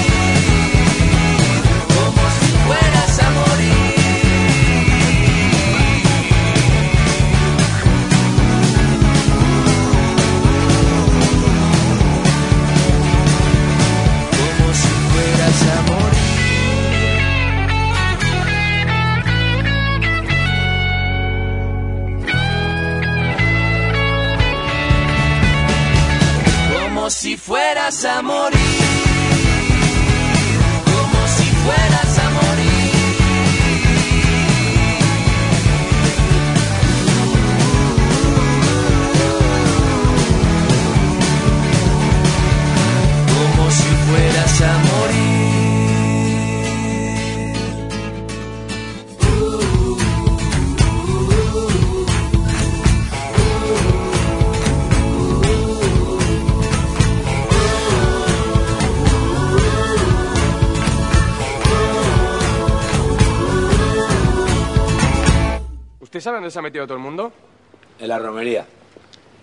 ¿Usted sabe dónde se ha metido todo el mundo? En la romería.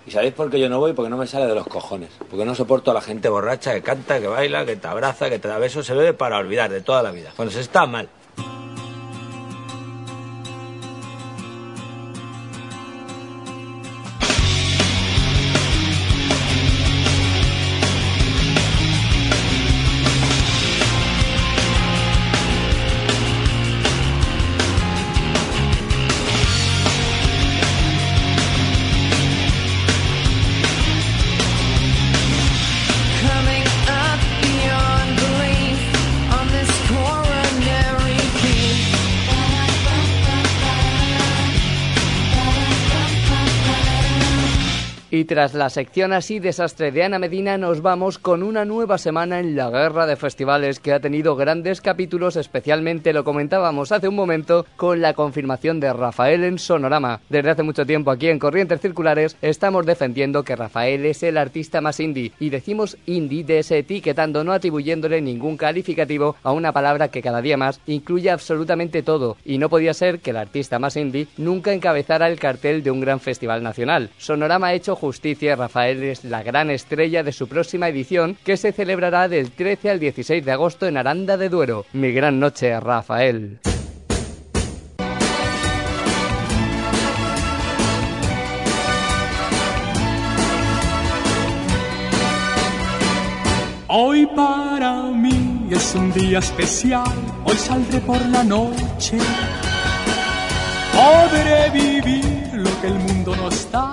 ¿Y sabéis por qué yo no voy? Porque no me sale de los cojones. Porque no soporto a la gente borracha que canta, que baila, que te abraza, que te da besos. Se bebe para olvidar de toda la vida. Cuando se está mal. Tras la sección así desastre de Ana Medina, nos vamos con una nueva semana en la guerra de festivales que ha tenido grandes capítulos, especialmente lo comentábamos hace un momento con la confirmación de Rafael en Sonorama. Desde hace mucho tiempo aquí en Corrientes Circulares estamos defendiendo que Rafael es el artista más indie y decimos indie desetiquetando, no atribuyéndole ningún calificativo a una palabra que cada día más incluye absolutamente todo y no podía ser que el artista más indie nunca encabezara el cartel de un gran festival nacional. Sonorama ha hecho justicia, Rafael es la gran estrella de su próxima edición que se celebrará del 13 al 16 de agosto en Aranda de Duero. Mi gran noche, Rafael. Hoy para mí es un día especial, hoy saldré por la noche. Podré vivir lo que el mundo no está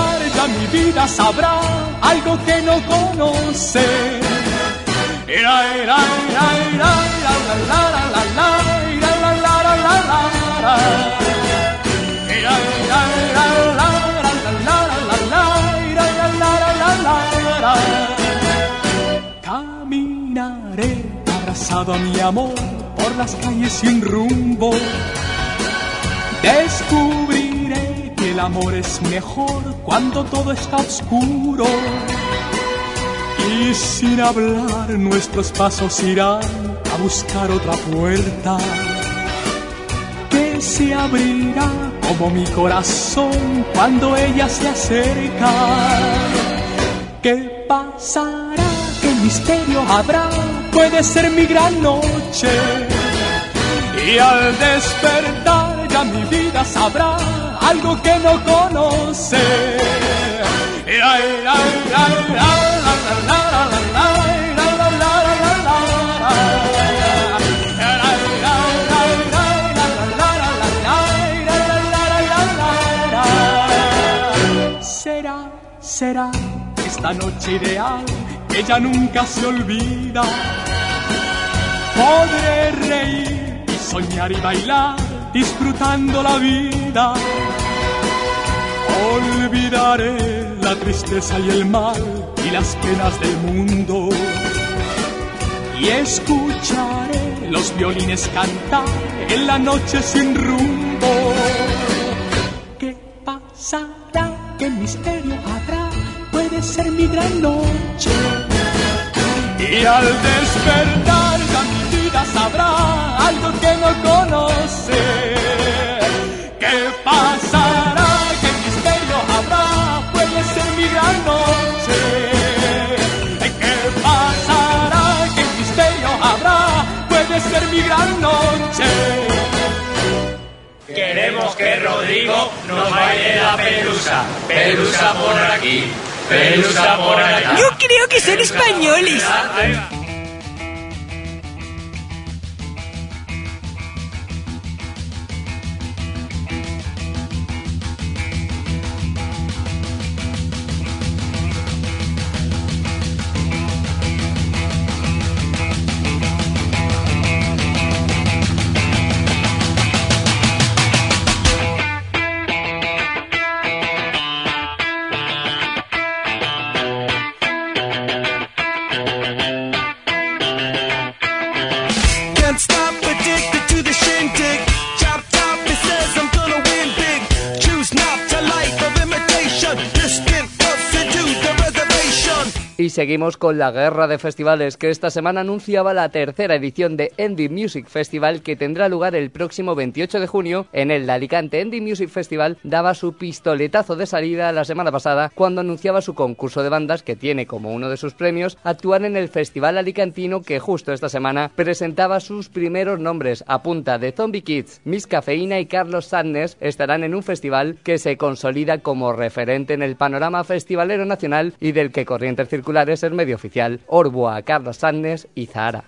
ya mi vida sabrá algo que no conoce. Ira, ira, ira, ira, la, la, la, la, la, ira, la, la, la, la, la, la. Caminaré abrazado a mi amor por las calles sin rumbo. Descubriré que el amor es mejor cuando todo está oscuro. Y sin hablar nuestros pasos irán a buscar otra puerta que se abrirá como mi corazón cuando ella se acerca. ¿Qué pasará? ¿Qué misterio habrá? Puede ser mi gran noche. Y al despertar ya mi vida sabrá algo que no conoce. Será, será esta noche ideal que ya nunca se olvida. Podré reír y soñar y bailar disfrutando la vida. Olvidaré la tristeza y el mal y las penas del mundo. Y escucharé los violines cantar en la noche sin rumbo. ¿Qué pasará? ¿Qué misterio habrá? Puede ser mi gran noche. Y al despertar ya mi sabrá algo que no conoce. ¿Qué pasará? Queremos que Rodrigo nos baile la pelusa. Pelusa por aquí, pelusa por allá. Yo creo que son españoles. Seguimos con la guerra de festivales que esta semana anunciaba la tercera edición de Indie Music Festival que tendrá lugar el próximo 28 de junio en el Alicante. Indie Music Festival daba su pistoletazo de salida la semana pasada cuando anunciaba su concurso de bandas que tiene como uno de sus premios actuar en el Festival Alicantino que justo esta semana presentaba sus primeros nombres a punta de Zombie Kids, Miss Cafeína y Carlos Sadness estarán en un festival que se consolida como referente en el panorama festivalero nacional y del que Corrientes Circulares es el medio oficial, Orboa, Carlos Sadness y Zahara.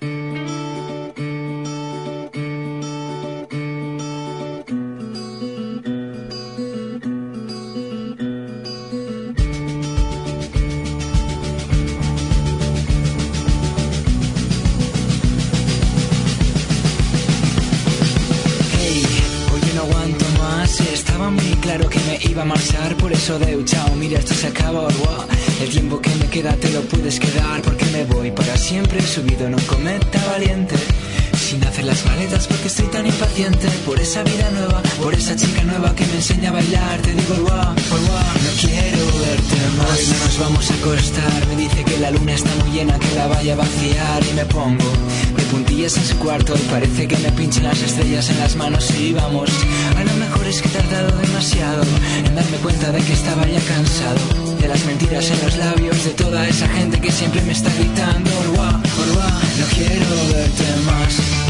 Claro que me iba a marchar, por eso de chao. Mira, esto se acaba. El tiempo que me queda te lo puedes quedar, porque me voy para siempre subido en un cometa valiente. Sin hacer las maletas porque estoy tan impaciente por esa vida nueva, por esa chica nueva que me enseña a bailar. Te digo, guau, guau, no quiero verte más. Hoy no nos vamos a acostar. Me dice que la luna está muy llena, que la vaya a vaciar y me pongo de puntillas en su cuarto y parece que me pinchan las estrellas en las manos y vamos. A lo mejor es que he tardado demasiado en darme cuenta de que estaba ya cansado de las mentiras en los labios de toda esa gente que siempre me está gritando, Orwa, Orwa, no quiero verte más.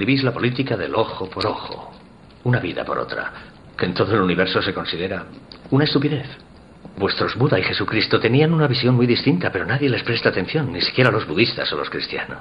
Suscribís la política del ojo por ojo, una vida por otra, que en todo el universo se considera una estupidez. Vuestros Buda y Jesucristo tenían una visión muy distinta, pero nadie les presta atención, ni siquiera los budistas o los cristianos.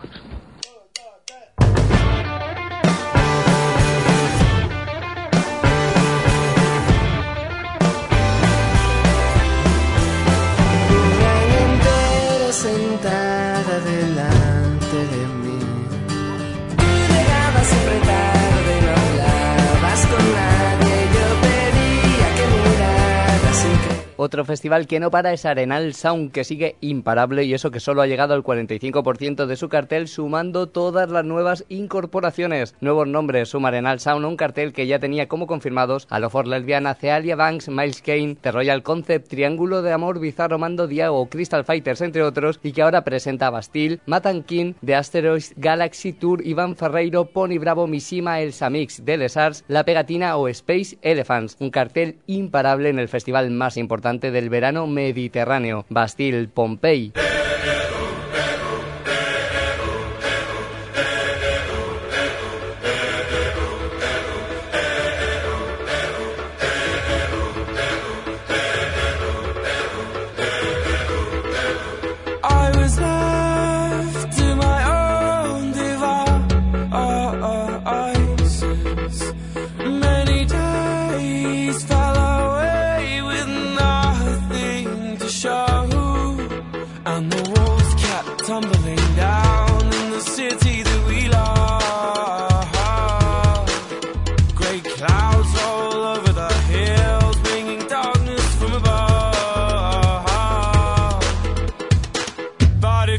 festival que no para es Arenal Sound, que sigue imparable y eso que solo ha llegado al 45% de su cartel, sumando todas las nuevas incorporaciones. Nuevos nombres suma Arenal Sound un cartel que ya tenía como confirmados a Lofor Lesbiana, Cealia Banks, Miles Kane, The Royal Concept, Triángulo de Amor, Bizarro Mando, Diago, Crystal Fighters, entre otros, y que ahora presenta a Bastille, Matan King, The Asteroids, Galaxy Tour, Iván Ferreiro, Pony Bravo, Mishima, El Samix, The Lesars, La Pegatina o Space Elephants. Un cartel imparable en el festival más importante de del verano mediterráneo, Bastille, Pompey.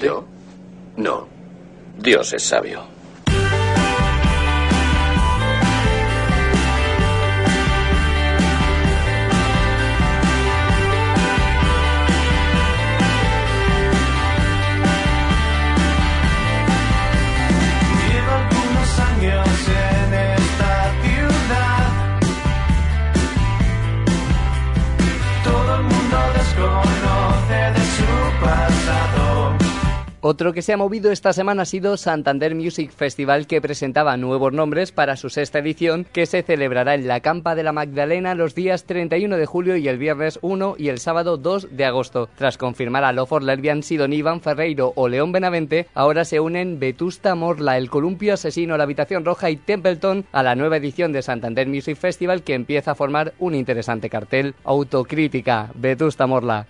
Yo. No. Dios es sabio. Otro que se ha movido esta semana ha sido Santander Music Festival que presentaba nuevos nombres para su sexta edición que se celebrará en la Campa de la Magdalena los días 31 de julio y el viernes 1 y el sábado 2 de agosto. Tras confirmar a Love for Sidon Iván Ferreiro o León Benavente, ahora se unen Vetusta Morla, El Columpio Asesino, La Habitación Roja y Templeton a la nueva edición de Santander Music Festival que empieza a formar un interesante cartel. Autocrítica, Vetusta Morla.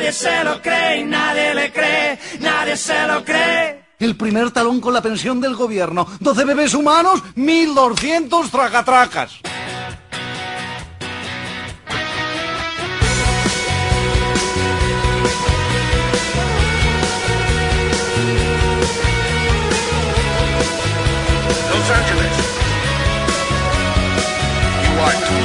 Nadie se lo cree y nadie le cree. Nadie se lo cree. El primer talón con la pensión del gobierno. 12 bebés humanos, 1200 tracatracas. Los Angeles. You are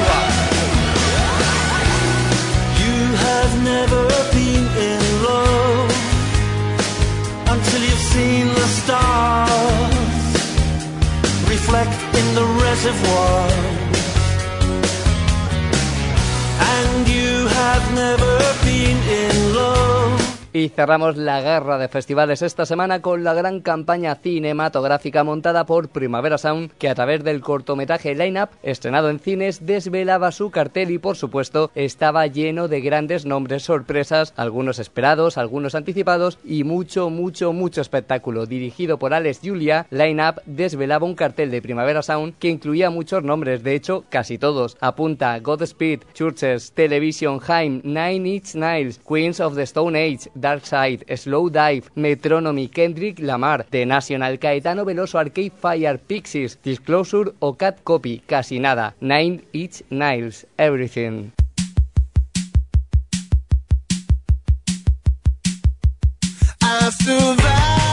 have and you have never. Y cerramos la guerra de festivales esta semana con la gran campaña cinematográfica montada por Primavera Sound, que a través del cortometraje Line Up, estrenado en cines, desvelaba su cartel y, por supuesto, estaba lleno de grandes nombres sorpresas, algunos esperados, algunos anticipados y mucho, mucho, mucho espectáculo. Dirigido por Alex Julia, Line Up desvelaba un cartel de Primavera Sound que incluía muchos nombres, de hecho, casi todos. Apunta Godspeed, Churches, Television, Haim, Nine Inch Nails, Queens of the Stone Age, Dark Side, Slow Dive, Metronomy, Kendrick Lamar, The National, Caetano Veloso, Arcade Fire, Pixies, Disclosure o Cat Copy, casi nada. Nine Inch Nails, Everything. I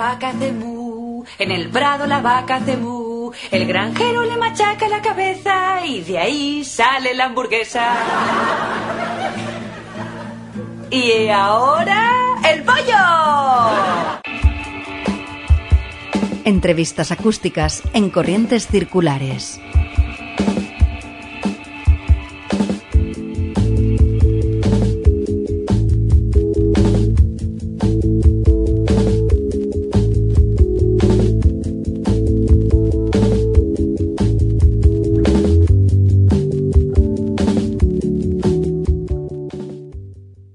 vaca hace mu, en el prado la vaca hace mu. El granjero le machaca la cabeza y de ahí sale la hamburguesa. Y ahora, el pollo. Entrevistas acústicas en corrientes circulares.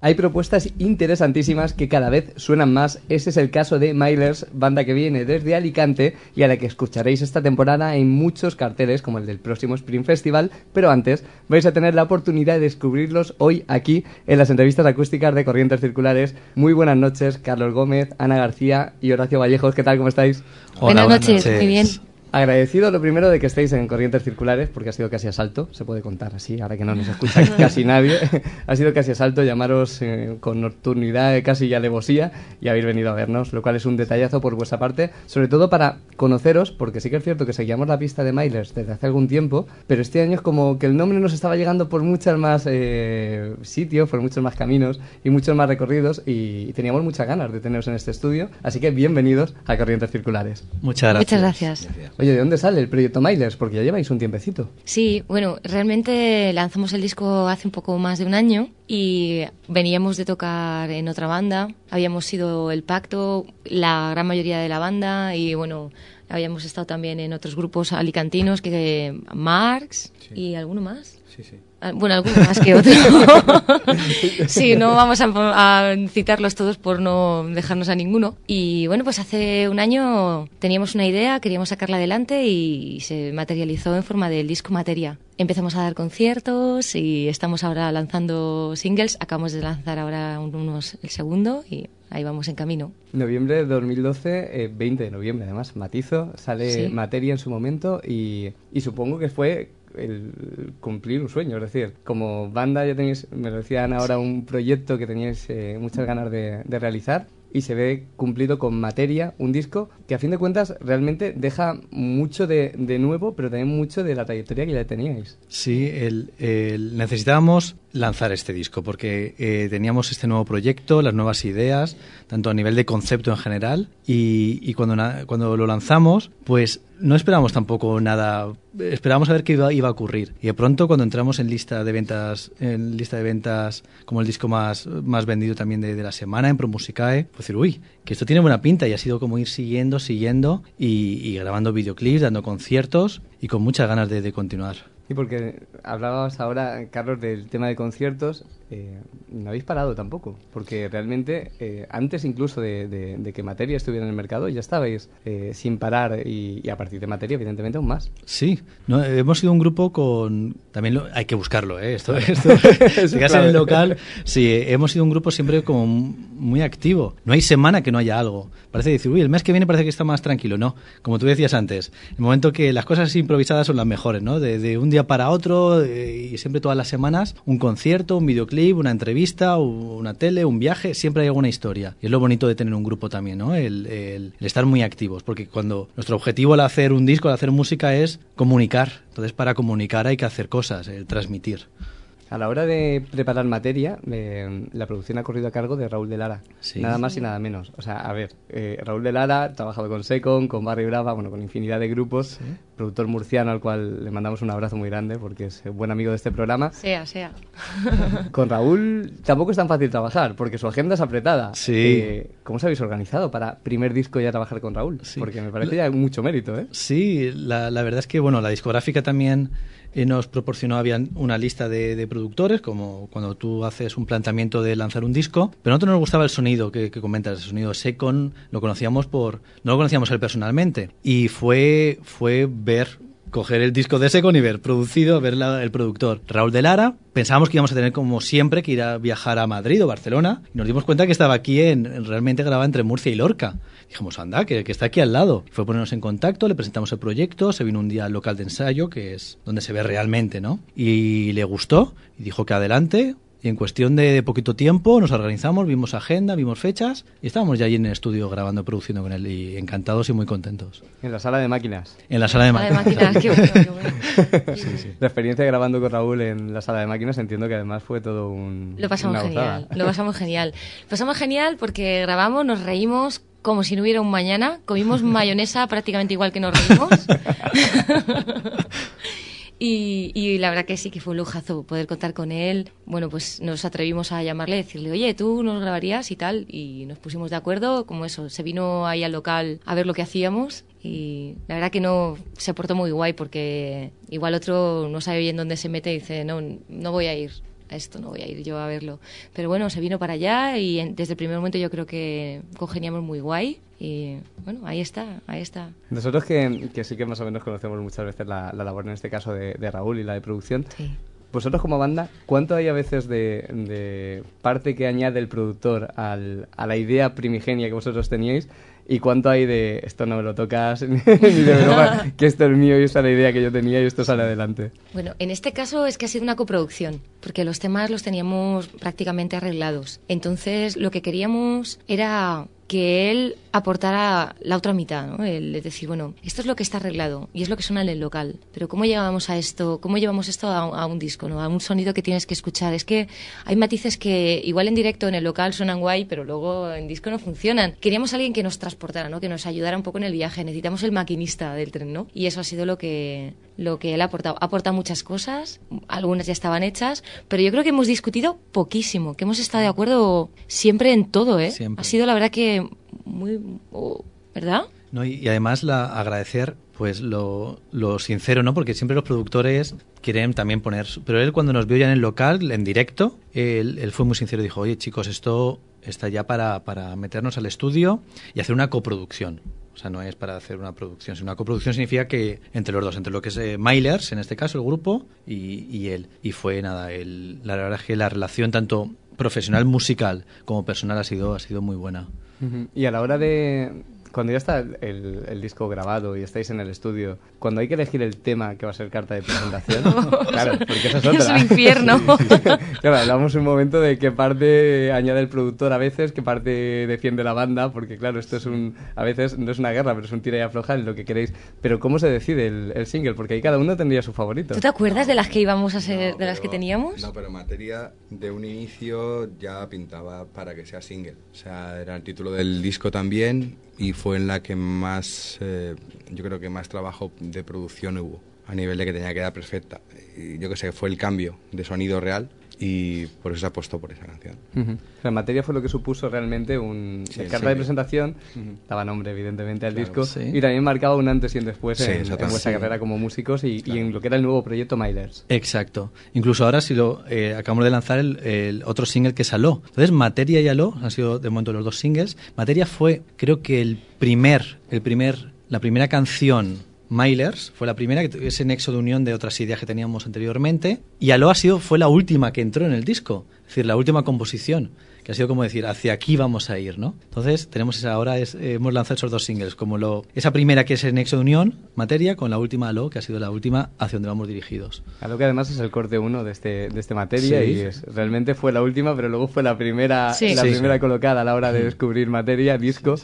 Hay propuestas interesantísimas que cada vez suenan más. Ese es el caso de Milers, banda que viene desde Alicante y a la que escucharéis esta temporada en muchos carteles, como el del próximo Spring Festival. Pero antes, vais a tener la oportunidad de descubrirlos hoy aquí en las entrevistas acústicas de Corrientes Circulares. Muy buenas noches, Carlos Gómez, Ana García y Horacio Vallejos. ¿Qué tal? ¿Cómo estáis? Buenas noches, muy bien. Agradecido lo primero de que estéis en Corrientes Circulares, porque ha sido casi asalto, se puede contar así, ahora que no nos escucha casi nadie. ha sido casi asalto llamaros eh, con nocturnidad, eh, casi y alevosía, y habéis venido a vernos, lo cual es un detallazo por vuestra parte, sobre todo para conoceros, porque sí que es cierto que seguíamos la pista de Milers desde hace algún tiempo, pero este año es como que el nombre nos estaba llegando por muchos más eh, sitios, por muchos más caminos y muchos más recorridos, y, teníamos muchas ganas de teneros en este estudio, así que bienvenidos a Corrientes Circulares. Muchas gracias. Muchas gracias. Oye, ¿de dónde sale el proyecto Milers? Porque ya lleváis un tiempecito. Sí, bueno, realmente lanzamos el disco hace un poco más de un año y veníamos de tocar en otra banda. Habíamos sido el pacto, la gran mayoría de la banda y bueno, habíamos estado también en otros grupos alicantinos que Marx y alguno más. Sí, sí. Ah, Bueno, alguno más que otro. sí, no vamos a, a citarlos todos por no dejarnos a ninguno. Y bueno, pues hace un año teníamos una idea, queríamos sacarla adelante y se materializó en forma del disco Materia. Empezamos a dar conciertos y estamos ahora lanzando singles. Acabamos de lanzar ahora un- unos el segundo y ahí vamos en camino. Noviembre de 2012, eh, 20 de noviembre además, Matizo, sale Sí. Materia en su momento y, y supongo que fue el cumplir un sueño, es decir, como banda ya tenéis, me decían ahora, un proyecto que teníais eh, muchas ganas de, realizar y se ve cumplido con Materia, un disco que a fin de cuentas realmente deja mucho de, nuevo, pero también mucho de la trayectoria que ya teníais. Sí, el- necesitábamos lanzar este disco porque eh, teníamos este nuevo proyecto, las nuevas ideas, tanto a nivel de concepto en general y, y cuando, cuando lo lanzamos, pues no esperábamos tampoco nada, esperábamos a ver qué iba, iba a ocurrir. Y de pronto cuando entramos en lista de ventas, en lista de ventas como el disco más, más vendido también de, de la semana en ProMusicae, pues decir, uy, que esto tiene buena pinta y ha sido como ir siguiendo, siguiendo y, y grabando videoclips, dando conciertos y con muchas ganas de- de continuar. Y porque hablabas ahora, Carlos, del tema de conciertos, eh, no habéis parado tampoco, porque realmente eh, antes incluso de, de- de que Materia estuviera en el mercado ya estabais eh, sin parar y, y a partir de Materia evidentemente aún más. Sí, no, hemos sido un grupo con... También lo- hay que buscarlo, ¿eh? Esto, esto clave. en el local. Sí, hemos sido un grupo siempre como muy activo. No hay semana que no haya algo. Parece decir, uy, el mes que viene parece que está más tranquilo. No, como tú decías antes, el momento que las cosas improvisadas son las mejores, ¿no? De, de un día para otro eh, y siempre todas las semanas, un concierto, un videoclip, una entrevista, una tele, un viaje, siempre hay alguna historia. Y es lo bonito de tener un grupo también, ¿no? El estar muy activos, porque cuando nuestro objetivo al hacer un disco, al hacer música es comunicar. Entonces, para comunicar hay que hacer cosas, eh, transmitir. A la hora de preparar materia, eh, la producción ha corrido a cargo de Raúl de Lara. Sí. Nada más y nada menos. O sea, a ver, eh, Raúl de Lara ha trabajado con Secon, con Barry Brava, bueno, con infinidad de grupos. Productor murciano al cual le mandamos un abrazo muy grande porque es buen amigo de este programa. Sea, sea. Con Raúl tampoco es tan fácil trabajar porque su agenda es apretada. Sí. Eh, ¿Cómo os habéis organizado para primer disco ya trabajar con Raúl? Porque me parece ya mucho mérito, ¿eh? Sí, la, la verdad es que bueno, la discográfica también eh, nos proporcionó una lista de, de productores, como cuando tú haces un planteamiento de lanzar un disco, pero a nosotros nos gustaba el sonido que, que comentas, el sonido Secon, lo conocíamos por, no lo conocíamos él personalmente, y fue, fue ver coger el disco de Secon y ver producido, ver la- el productor Raúl de Lara. Pensábamos que íbamos a tener como siempre que ir a viajar a Madrid o Barcelona y nos dimos cuenta que estaba aquí en- realmente grababa entre Murcia y Lorca. Dijimos, anda, que, que está aquí al lado. Fue ponernos en contacto, le presentamos el proyecto, se vino un día al local de ensayo, que es donde se ve realmente, ¿no? Y le gustó y dijo que adelante Y en cuestión de poquito tiempo nos organizamos, vimos agenda, vimos fechas y estábamos ya allí en el estudio grabando, produciendo con él y encantados y muy contentos. En la sala de máquinas. En la sala de Sala de máquinas. máquinas, qué bueno, qué bueno. Sí, sí. La experiencia grabando con Raúl en la sala de máquinas entiendo que además fue todo un... Lo pasamos genial, lo pasamos genial. Lo pasamos genial porque grabamos, nos reímos como si no hubiera un mañana, comimos mayonesa prácticamente igual que nos reímos. Y, y la verdad que sí, que fue un lujazo poder contar con él. Bueno, pues nos atrevimos a llamarle y decirle, oye, tú nos grabarías y tal. Y nos pusimos de acuerdo, como eso. Se vino ahí al local a ver lo que hacíamos. Y la verdad que no se portó muy guay porque igual otro no sabe bien dónde se mete y dice, no, no voy a ir a esto, no voy a ir yo a verlo. Pero bueno, se vino para allá y en- desde el primer momento yo creo que congeniamos muy guay. Y bueno, ahí está, ahí está. Nosotros que, que sí que más o menos conocemos muchas veces la, la labor en este caso de, de Raúl y la de producción. Vosotros como banda, ¿cuánto hay a veces de, de parte que añade el productor al- a la idea primigenia que vosotros teníais? ¿Y cuánto hay de esto no me lo tocas ni de broma, que esto es mío y esta es la idea que yo tenía y esto sale adelante? Bueno, en este caso es que ha sido una coproducción, porque los temas los teníamos prácticamente arreglados. Entonces, lo que queríamos era que él aportara la otra mitad, ¿no? El de decir, bueno, esto es lo que está arreglado y es lo que suena en el local, pero ¿cómo llevamos a esto? ¿Cómo llevamos esto a, a un disco, ¿no? A un sonido que tienes que escuchar. Es que hay matices que igual en directo en el local suenan guay, pero luego en disco no funcionan. Queríamos a alguien que nos transportara, ¿no? Que nos ayudara un poco en el viaje. Necesitamos el maquinista del tren, ¿no? Y eso ha sido lo que lo que él ha aportado. Ha aportado muchas cosas, algunas ya estaban hechas, pero yo creo que hemos discutido poquísimo, que hemos estado de acuerdo siempre en todo, ¿eh? Siempre. Ha sido la verdad que muy... ¿Verdad? No, y, además la, agradecer pues lo, lo sincero, ¿no? Porque siempre los productores quieren también poner... Pero él cuando nos vio ya en el local, en directo, él, fue muy sincero y dijo, oye chicos, esto está ya para, para meternos al estudio y hacer una coproducción. O sea, no es para hacer una producción, una coproducción significa que entre los dos, entre lo que es eh, en este caso el grupo, y, y él. Y fue nada, el, la verdad es que la relación tanto profesional musical como personal ha sido, ha sido muy buena. Y a la hora de... Cuando ya está el, el disco grabado y estáis en el estudio, cuando hay que elegir el tema que va a ser carta de presentación, claro, porque esa es otra. Es un infierno. claro, hablamos un momento de qué parte añade el productor a veces, qué parte defiende la banda, porque claro, esto es un... A veces no es una guerra, pero es un tira y afloja en lo que queréis. Pero ¿cómo se decide el, el single? Porque ahí cada uno tendría su favorito. ¿Tú te acuerdas de las que íbamos a ser, de las que teníamos? No, pero materia de un inicio ya pintaba para que sea single. O sea, era el título del disco también y fue en la que más, eh, yo creo que más trabajo de producción hubo, a nivel de que tenía que quedar perfecta. Y yo que sé, fue el cambio de sonido real y por eso se apostó por esa canción. Ujú. La materia fue lo que supuso realmente un Sí, el carta sí. de presentación, daba nombre evidentemente al Claro, disco sí. y también marcaba un antes y un después Sí, en- en, vuestra Sí. carrera como músicos y, y en lo que era el nuevo proyecto Milers. Exacto. Incluso ahora si lo eh, acabamos de lanzar el, el otro single que es Aló. Entonces Materia y Aló han sido de momento los dos singles. Materia fue creo que el primer, el primer, la primera canción Milers fue la primera que ese nexo de unión de otras ideas que teníamos anteriormente y Aló ha sido fue la última que entró en el disco, es decir, la última composición que ha sido como decir hacia aquí vamos a ir, ¿no? Entonces tenemos esa ahora es, eh, hemos lanzado esos dos singles como lo esa primera que es el nexo de unión Materia con la última Aló que ha sido la última hacia donde vamos dirigidos. A lo que además es el corte uno de este, de este materia Sí. y es, realmente fue la última, pero luego fue la primera, Sí. la Sí. primera Sí. colocada a la hora de descubrir materia, disco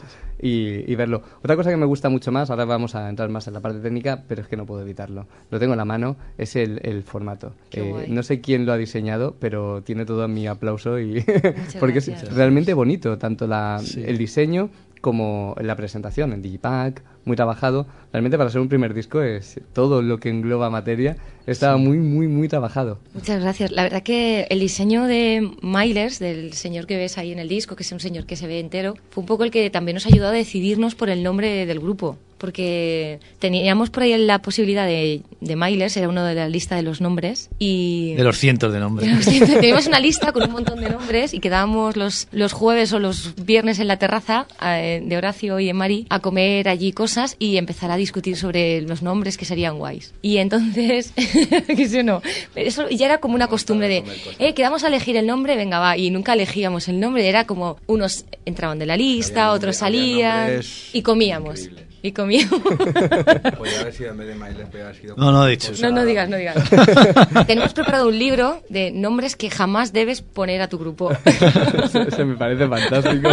Y, y verlo. Otra cosa que me gusta mucho más, ahora vamos a entrar más en la parte técnica, pero es que no puedo evitarlo. Lo tengo en la mano, es el, el formato. Eh, no sé quién lo ha diseñado, pero tiene todo mi aplauso y porque es realmente bonito, tanto la, el diseño como la presentación en Digipack, muy trabajado. Realmente para ser un primer disco es todo lo que engloba materia estaba muy, muy, muy trabajado. Muchas gracias. La verdad que el diseño de Milers, del señor que ves ahí en el disco, que es un señor que se ve entero, fue un poco el que también nos ayudó a decidirnos por el nombre del grupo. Porque teníamos por ahí la posibilidad de, de Milers, era uno de la lista de los nombres. Y De los cientos de nombres. Teníamos una lista con un montón de nombres y quedábamos los, los jueves o los viernes en la terraza eh, de Horacio y de Mari a comer allí cosas y empezar a discutir sobre los nombres que serían guays. Y entonces, que sí o no, eso ya era como una costumbre de, eh, quedamos a elegir el nombre, venga, va, y nunca elegíamos el nombre, era como unos entraban de la lista, otros salían y comíamos. Y comió. Podría haber sido en vez de podría haber sido. No, no, de hecho. No, no digas, no digas. Tenemos preparado un libro de nombres que jamás debes poner a tu grupo. Se, se me parece fantástico.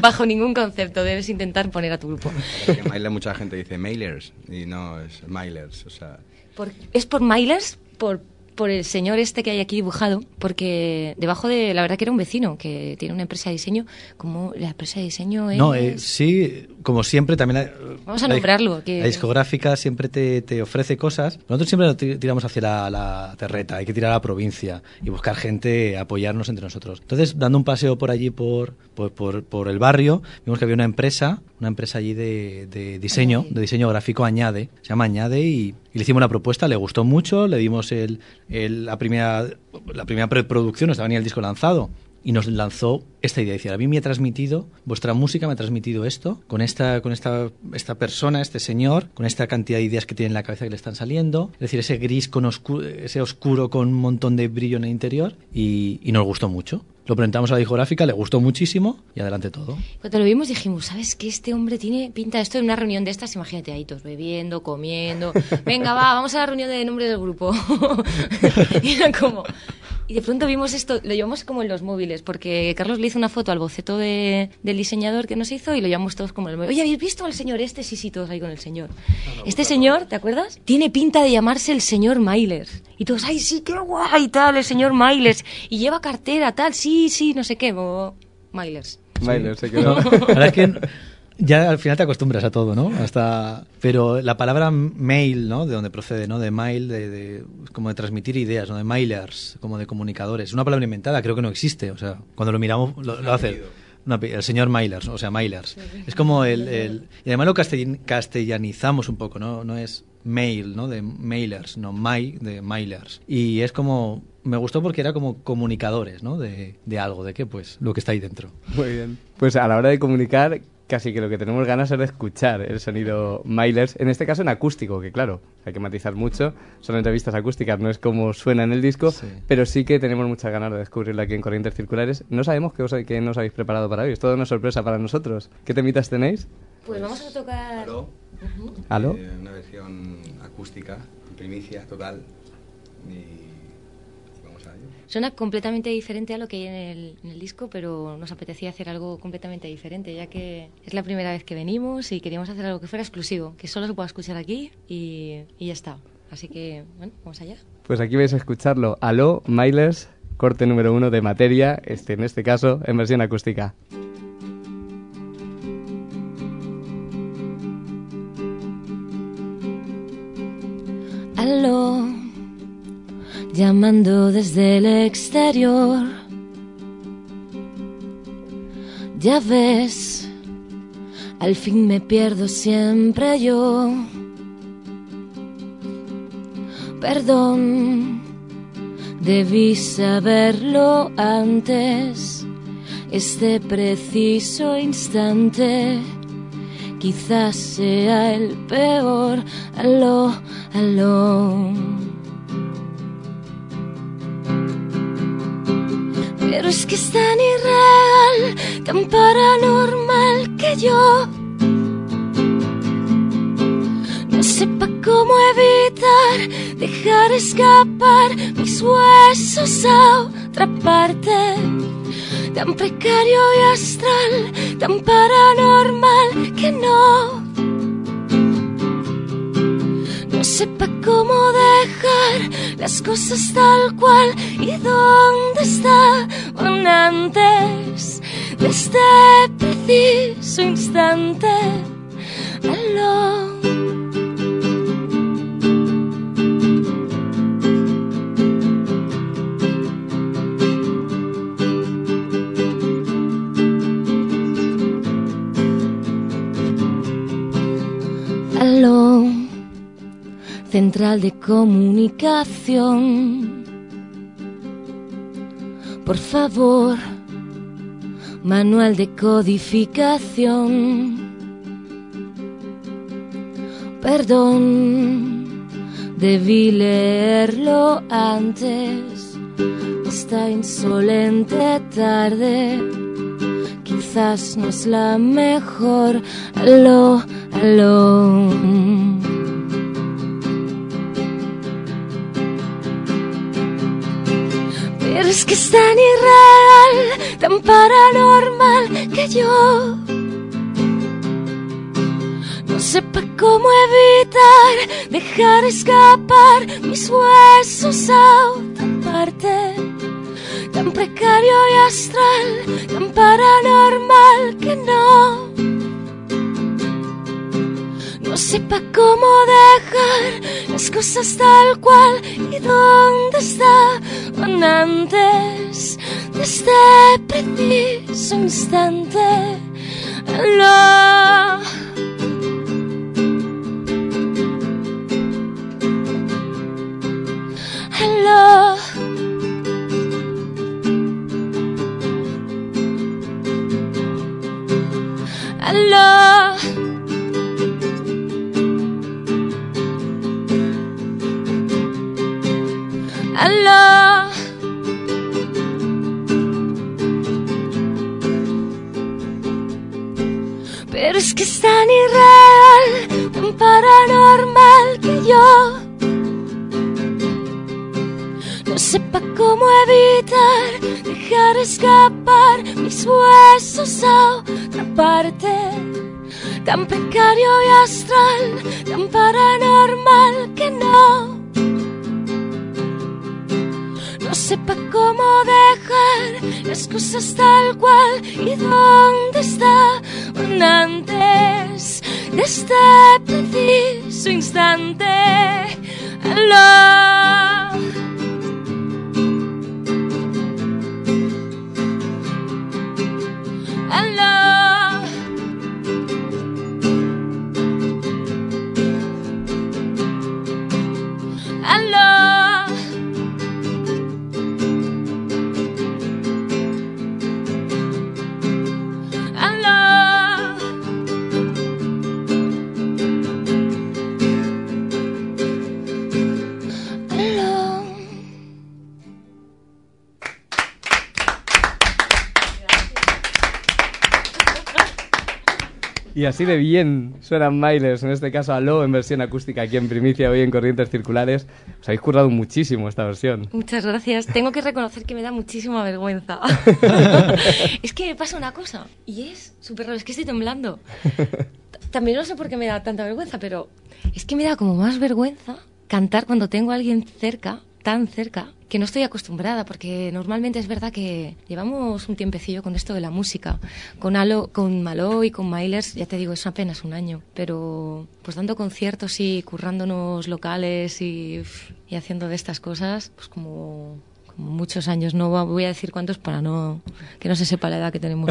Bajo ningún concepto debes intentar poner a tu grupo. Porque Miles mucha gente dice Mailers y no es Milers, o sea. Por- ¿Es por Milers? Por, por el señor este que hay aquí dibujado, porque debajo de, la verdad que era un vecino que tiene una empresa de diseño, como la empresa de diseño es... No, eh, sí, como siempre, también la, Vamos a la- nombrarlo, que- La discográfica siempre te, te ofrece cosas. Nosotros siempre ti- tiramos hacia la, la terreta, hay que tirar a la provincia y buscar gente, apoyarnos entre nosotros. Entonces, dando un paseo por allí, por, por, por- por el barrio, vimos que había una empresa, una empresa allí de, de diseño, de diseño gráfico, Añade, se llama Añade, y, y le hicimos una propuesta, le gustó mucho, le dimos el, el- la primera, la primera preproducción, estaba ni el disco lanzado y nos lanzó esta idea. Decía, a mí me ha transmitido, vuestra música me ha transmitido esto, con esta, con esta, esta persona, este señor, con esta cantidad de ideas que tiene en la cabeza que le están saliendo. Es decir, ese gris con oscuro, ese oscuro con un montón de brillo en el interior y, y nos gustó mucho. Lo presentamos a la discográfica, le gustó muchísimo y adelante todo. Cuando lo vimos dijimos, ¿sabes qué? Este hombre tiene pinta de esto en una reunión de estas, imagínate ahí todos bebiendo, comiendo. Venga, va, vamos a la reunión de nombre del grupo. y era como... Y de pronto vimos esto, lo llevamos como en los móviles, porque Carlos le hizo una foto al boceto de- del diseñador que nos hizo y lo llevamos todos como en el móvil. Oye, ¿habéis visto al señor este? Sí, sí, todos ahí con el señor. Este señor, ¿te acuerdas? Tiene pinta de llamarse el señor Mailers. Y todos, ay, sí, qué guay, tal, el señor Mailers. Y lleva cartera, tal, sí, sí, no sé qué. Bailo, se quedó. la verdad es que ya al final te acostumbras a todo, ¿no? Hasta, pero la palabra mail, ¿no? De donde procede, ¿no? De mail, de, de- como de transmitir ideas, ¿no? De mailers, como de comunicadores. Es una palabra inventada, creo que no existe. O sea, cuando lo miramos, lo, lo hace el señor Mailers, o sea, Mailers. Es como el, el- y además lo castellan- castellanizamos un poco, ¿no? No es mail, ¿no? De mailers, no my de mailers. Y es como me gustó porque era como comunicadores, ¿no? De, de algo, de qué, pues lo que está ahí dentro. Muy bien. Pues a la hora de comunicar, casi que lo que tenemos ganas es de escuchar el sonido Milers, en este caso en acústico, que claro, hay que matizar mucho, son entrevistas acústicas, no es como suena en el disco, pero sí que tenemos muchas ganas de descubrirlo aquí en Corrientes Circulares. No sabemos qué, os, qué nos habéis preparado para hoy, es toda una sorpresa para nosotros. ¿Qué temitas tenéis? Pues vamos a tocar... ¿Aló? Eh, una versión acústica, primicia total. Y. Suena completamente diferente a lo que hay en el, en el disco, pero nos apetecía hacer algo completamente diferente, ya que es la primera vez que venimos y queríamos hacer algo que fuera exclusivo, que solo se pueda escuchar aquí y, y ya está. Así que, bueno, vamos allá. Pues aquí vais a escucharlo. Aló, Milers, corte número uno de materia, este, en este caso en versión acústica. Aló, llamando desde el exterior. Ya ves, al fin me pierdo siempre yo. Perdón, debí saberlo antes, este preciso instante. Quizás sea el peor. Aló, aló. Pero es que es tan irreal, tan paranormal que yo no sepa cómo evitar dejar escapar mis huesos a otra parte. Tan precario y astral, tan paranormal que no. Sepa cómo dejar las cosas tal cual y dónde estaban antes de este preciso instante. Aló. Central de comunicación. Por favor, manual de codificación. Perdón, debí leerlo antes. Esta insolente tarde, quizás no es la mejor. Aló, aló. Es que es tan irreal, tan paranormal que yo no sepa cómo evitar dejar escapar mis huesos a otra parte. Tan precario y astral, tan paranormal que no. No sepa cómo dejar las cosas tal cual y dónde estaban antes de este preciso instante. Aló. Tan precario y astral, tan paranormal que no. No sepa cómo dejar las cosas tal cual y dónde Y así de bien suenan Milers, en este caso Aló en versión acústica aquí en primicia hoy en Corrientes Circulares. Os habéis currado muchísimo esta versión. Muchas gracias. Tengo que reconocer que me da muchísima vergüenza. es que me pasa una cosa y es súper raro, es que estoy temblando. También no sé por qué me da tanta vergüenza, pero es que me da como más vergüenza cantar cuando tengo a alguien cerca, tan cerca, que no estoy acostumbrada, porque normalmente es verdad que llevamos un tiempecillo con esto de la música. Con, Alo, con Maló y con Milers, ya te digo, es apenas un año, pero pues dando conciertos y currándonos locales y, y haciendo de estas cosas, pues como como muchos años, no voy a decir cuántos para no que no se sepa la edad que tenemos,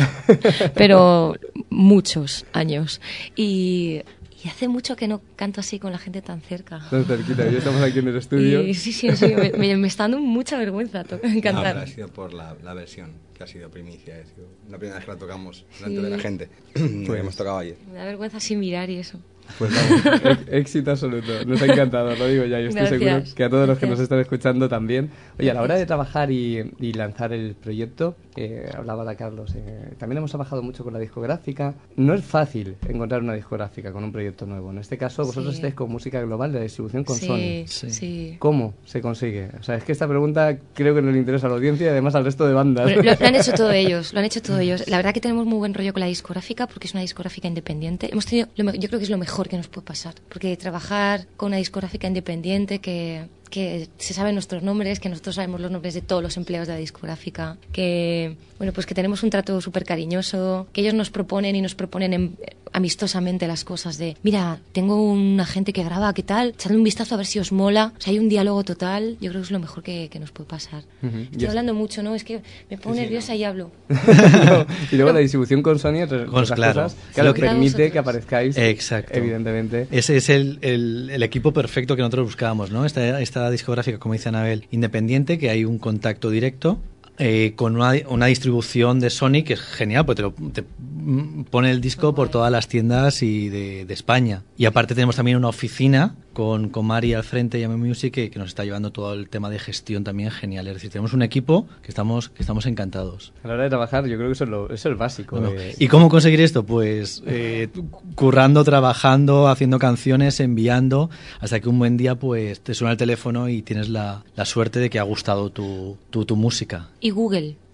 pero muchos años. Y, y hace mucho que no canto así con la gente tan cerca. Tan cerquita, ya estamos aquí en el estudio. Y sí, sí, sí, me, me- me está dando mucha vergüenza to- No, cantar. ha sido por la, la versión, que ha sido primicia. Ha sido la primera vez que la tocamos delante Sí. de la gente. Lo habíamos tocado ayer. Me da vergüenza así mirar y eso. Pues vamos, éxito absoluto. Nos ha encantado, lo digo ya. Yo estoy Gracias. seguro que a todos los que nos están escuchando también. Oye, a la hora de trabajar y, y lanzar el proyecto, eh, hablaba de Carlos, eh, también hemos trabajado mucho con la discográfica. No es fácil encontrar una discográfica con un proyecto nuevo. En este caso, vosotros Sí. estáis con música global de distribución con Sí, Sony. sí. sí. ¿Cómo se consigue? O sea, es que esta pregunta creo que no le interesa a la audiencia y además al resto de bandas. Lo, lo han hecho todos ellos, lo han hecho todos ellos. La verdad que tenemos muy buen rollo con la discográfica porque es una discográfica independiente. Hemos tenido, yo creo que es lo mejor que nos puede pasar, porque trabajar con una discográfica independiente que que se saben nuestros nombres, que nosotros sabemos los nombres de todos los empleados de la discográfica, que bueno pues que tenemos un trato súper cariñoso, que ellos nos proponen y nos proponen en- amistosamente las cosas de mira, tengo un agente que graba, ¿qué tal? Echadle un vistazo a ver si os mola. O sea, hay un diálogo total, yo creo que es lo mejor que, que nos puede pasar. Ujú. Estoy Y es- hablando mucho, ¿no? Es que me pongo Sí, sí, nerviosa y hablo. No, y luego la distribución con Sony, entre Pues otras claro. cosas, claro, Lo que- permite que aparezcáis, Exacto. evidentemente. Ese es el, el- el equipo perfecto que nosotros buscábamos, ¿no? Esta, esta discográfica, como dice Anabel, independiente, que hay un contacto directo. eh, con una, distribución de Sony que es genial, porque te, lo, mm, pone el disco por todas las tiendas y de España. Y aparte tenemos también una oficina con, con Mari al frente y a Music que, que nos está llevando todo el tema de gestión también genial. Es decir, tenemos un equipo que estamos, que estamos encantados. A la hora de trabajar, yo creo que eso es, lo, eso es básico. Bueno, eh. ¿Y cómo conseguir esto? Pues eh, currando, trabajando, haciendo canciones, enviando, hasta que un buen día pues te suena el teléfono y tienes la, la suerte de que ha gustado tu, tu, tu música. Y Google.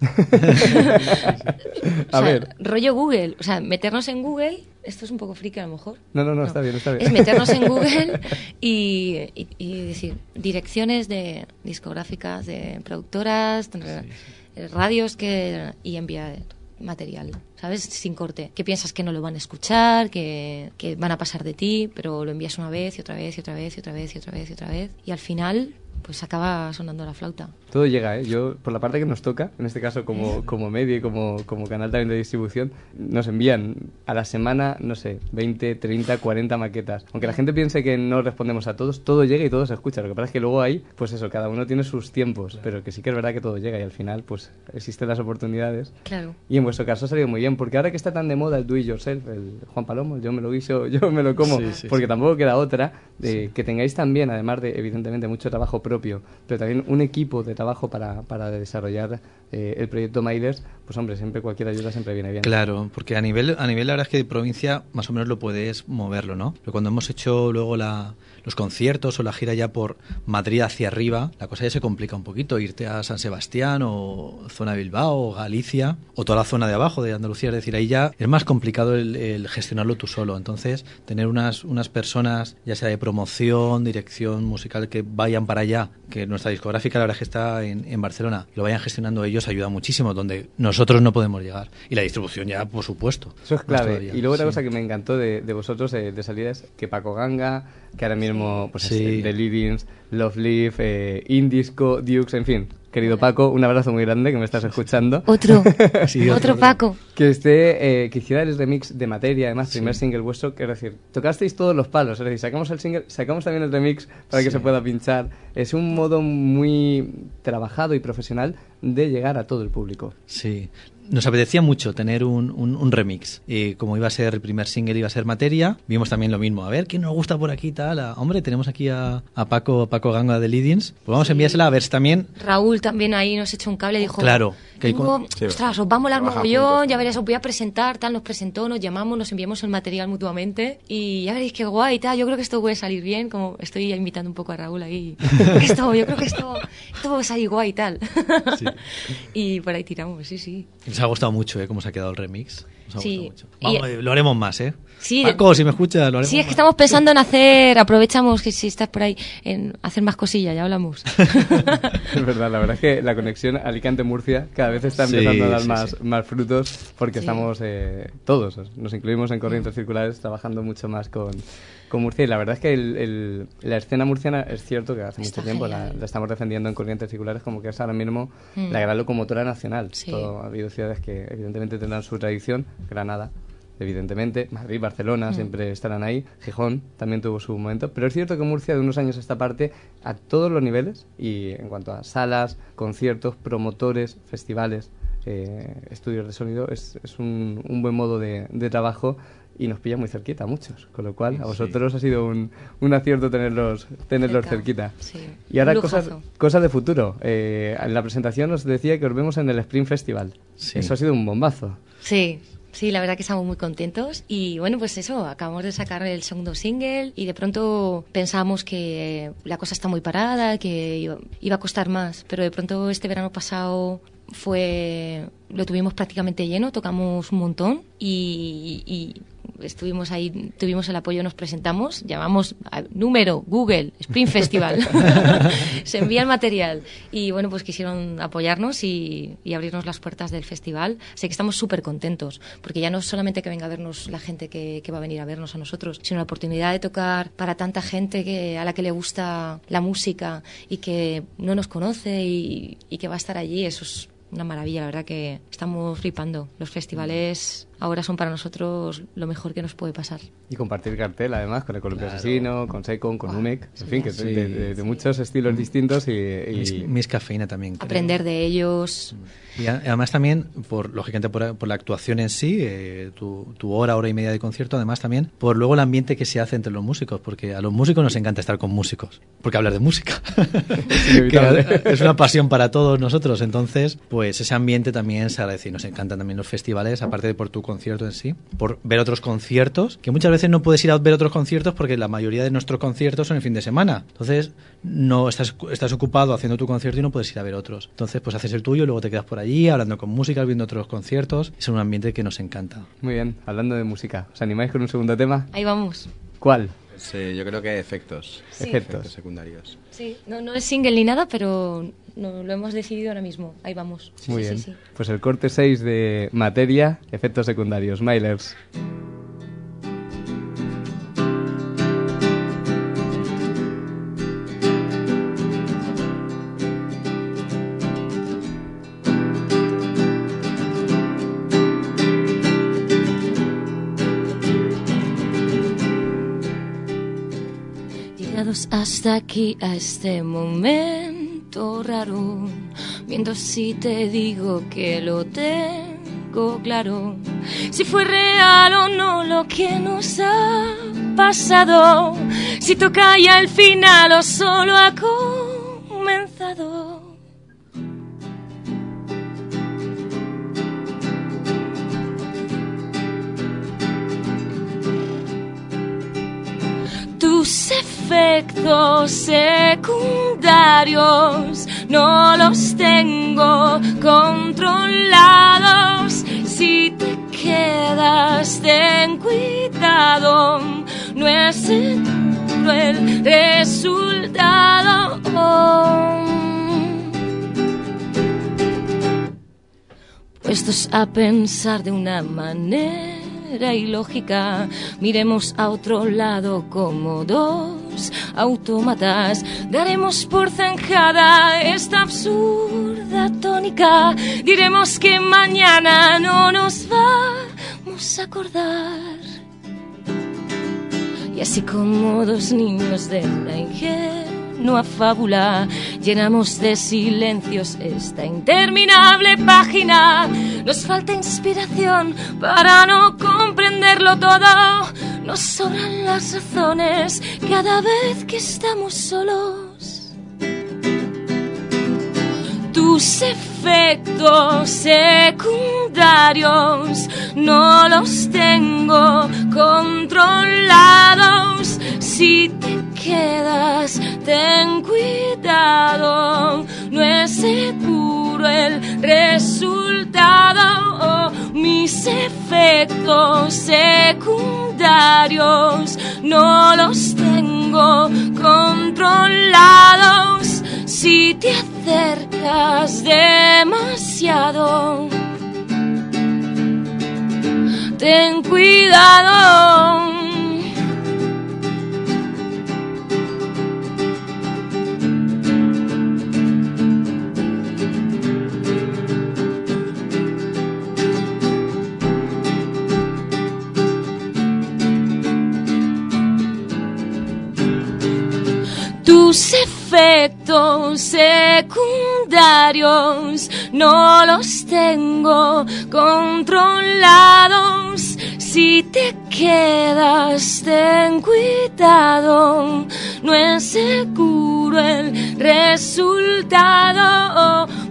A O sea, ver. Rollo Google. O sea, meternos en Google. Esto es un poco friki a lo mejor. No, no, no, está bien, está bien. Es meternos en Google y, y- y decir direcciones de discográficas, de productoras, eh, radios que y enviar material, ¿sabes? Sin corte. Que piensas que no lo van a escuchar, que, que van a pasar de ti, pero lo envías una vez y otra vez y otra vez y otra vez y otra vez y otra vez. Y al final, pues acaba sonando la flauta. Todo llega, ¿eh? Yo, por la parte que nos toca, en este caso como, como medio y como, como canal también de distribución, nos envían a la semana, no sé, 20, 30, 40 maquetas. Aunque la gente piense que no respondemos a todos, todo llega y todo se escucha. Lo que pasa es que luego ahí, pues eso, cada uno tiene sus tiempos, pero que sí que es verdad que todo llega y al final, pues existen las oportunidades. Claro. Y en vuestro caso ha salido muy bien, porque ahora que está tan de moda el do it yourself, el Juan Palomo, yo me lo guiso, yo me lo como, Sí, sí, porque sí. tampoco queda otra, de que tengáis también, además de evidentemente mucho trabajo propio, pero también un equipo de trabajo para, para desarrollar eh, el proyecto Mailers, pues hombre, siempre cualquier ayuda siempre viene bien. Claro, porque a nivel, a nivel la verdad es que de provincia más o menos lo puedes moverlo, ¿no? Pero cuando hemos hecho luego la, los conciertos o la gira ya por Madrid hacia arriba, la cosa ya se complica un poquito. Irte a San Sebastián o zona de Bilbao o Galicia o toda la zona de abajo de Andalucía, es decir, ahí ya es más complicado el, el gestionarlo tú solo. Entonces, tener unas, unas personas, ya sea de promoción, dirección musical, que vayan para allá, que nuestra discográfica la verdad es que está en, en Barcelona, lo vayan gestionando ellos ayuda muchísimo, donde nosotros no podemos llegar. Y la distribución ya, por supuesto. Eso es clave. Y luego otra Sí. cosa que me encantó de, de vosotros eh, de salida es que Paco Ganga, que ahora mismo pues Sí. es The Leadings, Love Leaf, eh, Indisco, Dukes, en fin. Querido Paco, un abrazo muy grande que me estás escuchando. Otro. Sí, Otro Paco. Que esté, eh, que hiciera el remix de materia, además, primer single vuestro, que es decir, tocasteis todos los palos, es decir, sacamos el single, sacamos también el remix para que se pueda pinchar. Es un modo muy trabajado y profesional de llegar a todo el público. Sí. Nos apetecía mucho tener un, un- un remix. Y como iba a ser el primer single, iba a ser materia, vimos también lo mismo. A ver, ¿quién nos gusta por aquí tal? Ah, hombre, tenemos aquí a, a Paco, Paco Ganga de Leadings. Pues vamos a enviársela a ver si también. Raúl también ahí nos echó un cable y dijo, Claro, que hay "Hugo, con- Sí, ostras, os va a molar mogollón, ya veréis, os voy a presentar, tal, nos presentó, nos llamamos, nos enviamos el material mutuamente y ya veréis qué guay, tal, yo creo que esto puede salir bien, como estoy invitando un poco a Raúl ahí, esto, yo creo que esto, esto puede salir guay, tal. y por ahí tiramos, sí, sí. Nos ha gustado mucho, ¿eh? Cómo se ha quedado el remix. Nos ha Sí. gustado mucho. Vamos, lo haremos más, ¿eh? Sí, de- Paco, si me escuchas, lo haremos Sí, es que más. estamos pensando en hacer, aprovechamos que si estás por ahí, en hacer más cosillas, ya hablamos. Es verdad, la verdad es que la conexión Alicante-Murcia cada vez está Sí, empezando a dar sí, más, sí. más frutos porque Sí. estamos eh, todos, nos incluimos en Corrientes Circulares trabajando mucho más con, con Murcia y la verdad es que el- el- la escena murciana es cierto que hace Está mucho tiempo la, la estamos defendiendo en Corrientes Circulares como que es ahora mismo Mm. la gran locomotora nacional. Sí. Todo- ha habido ciudades que evidentemente tendrán su tradición, Granada evidentemente, Madrid, Barcelona Mm. siempre estarán ahí, Gijón también tuvo su momento, pero es cierto que Murcia de unos años a esta parte, a todos los niveles, y en cuanto a salas, conciertos, promotores, festivales, eh, estudios de sonido, es, es un, un buen modo de, de trabajo y nos pilla muy cerquita a muchos, con lo cual a vosotros ha sido un, un acierto tenerlos, tenerlos Cerca, cerquita. sí. Y ahora Un cosas, cosas de futuro. Eh, en la presentación os decía que os vemos en el Spring Festival. Sí. Eso ha sido un bombazo. Sí, sí, la verdad que estamos muy contentos. Y bueno, pues eso, acabamos de sacar el segundo single y de pronto pensamos que la cosa está muy parada, que iba, a costar más. Pero de pronto este verano pasado fue lo tuvimos prácticamente lleno, tocamos un montón y, y estuvimos ahí, tuvimos el apoyo, nos presentamos, llamamos número Google Spring Festival, se envía el material. Y bueno, pues quisieron apoyarnos y, y abrirnos las puertas del festival, así que estamos súper contentos, porque ya no es solamente que venga a vernos la gente que, que va a venir a vernos a nosotros, sino la oportunidad de tocar para tanta gente que, a la que le gusta la música y que no nos conoce y, y que va a estar allí, eso es una maravilla, la verdad que estamos flipando. Los festivales ahora son para nosotros lo mejor que nos puede pasar. Y compartir cartel, además, con el Columpio Asesino, con Secon, con UMEC, en fin, que Sí. de, de- de muchos estilos distintos y... y- Mis, mis cafeína también. creo. Aprender de ellos. Y además también, por lógicamente por, por la actuación en sí, eh, tu, tu hora, hora y media de concierto, además también por luego el ambiente que se hace entre los músicos, porque a los músicos nos encanta estar con músicos, porque hablar de música que es una pasión para todos nosotros, entonces pues ese ambiente también se agradece y nos encantan también los festivales, aparte de por tu concierto en sí, por ver otros conciertos, que muchas veces no puedes ir a ver otros conciertos porque la mayoría de nuestros conciertos son el fin de semana, entonces no estás, estás ocupado haciendo tu concierto y no puedes ir a ver otros, entonces pues haces el tuyo y luego te quedas por allí hablando con música, viendo otros conciertos, es un ambiente que nos encanta. Muy bien, hablando de música, ¿os animáis con un segundo tema? Ahí vamos. ¿Cuál? Sí, yo creo que efectos. Sí. Efectos. secundarios. Sí, no, no es single ni nada, pero no, lo hemos decidido ahora mismo. Ahí vamos. Muy Sí, bien. sí, sí. Pues el corte 6 de materia, efectos secundarios, Milers. Hasta aquí, a este momento raro, viendo si te digo que lo tengo claro, si fue real o no lo que nos ha pasado, si toca ya el final o solo ha comenzado. Tus efectos secundarios no los tengo controlados. Si te quedas, ten cuidado, no es el resultado. Puestos a pensar de una manera ilógica, miremos a otro lado como autómatas. Daremos por zanjada esta absurda tónica. Diremos que mañana no nos vamos a acordar. Y así como dos niños de una ingenua fábula, llenamos de silencios esta interminable página. Nos falta inspiración para no comprenderlo todo. Nos sobran las razones cada vez que estamos solos. Tus efectos secundarios no los tengo controlados. Si te quedas, resultado. Mis efectos secundarios no los tengo controlados. Si te acercas demasiado, ten cuidado. Tus efectos secundarios no los tengo controlados. Si te quedas, ten cuidado, no es seguro el resultado.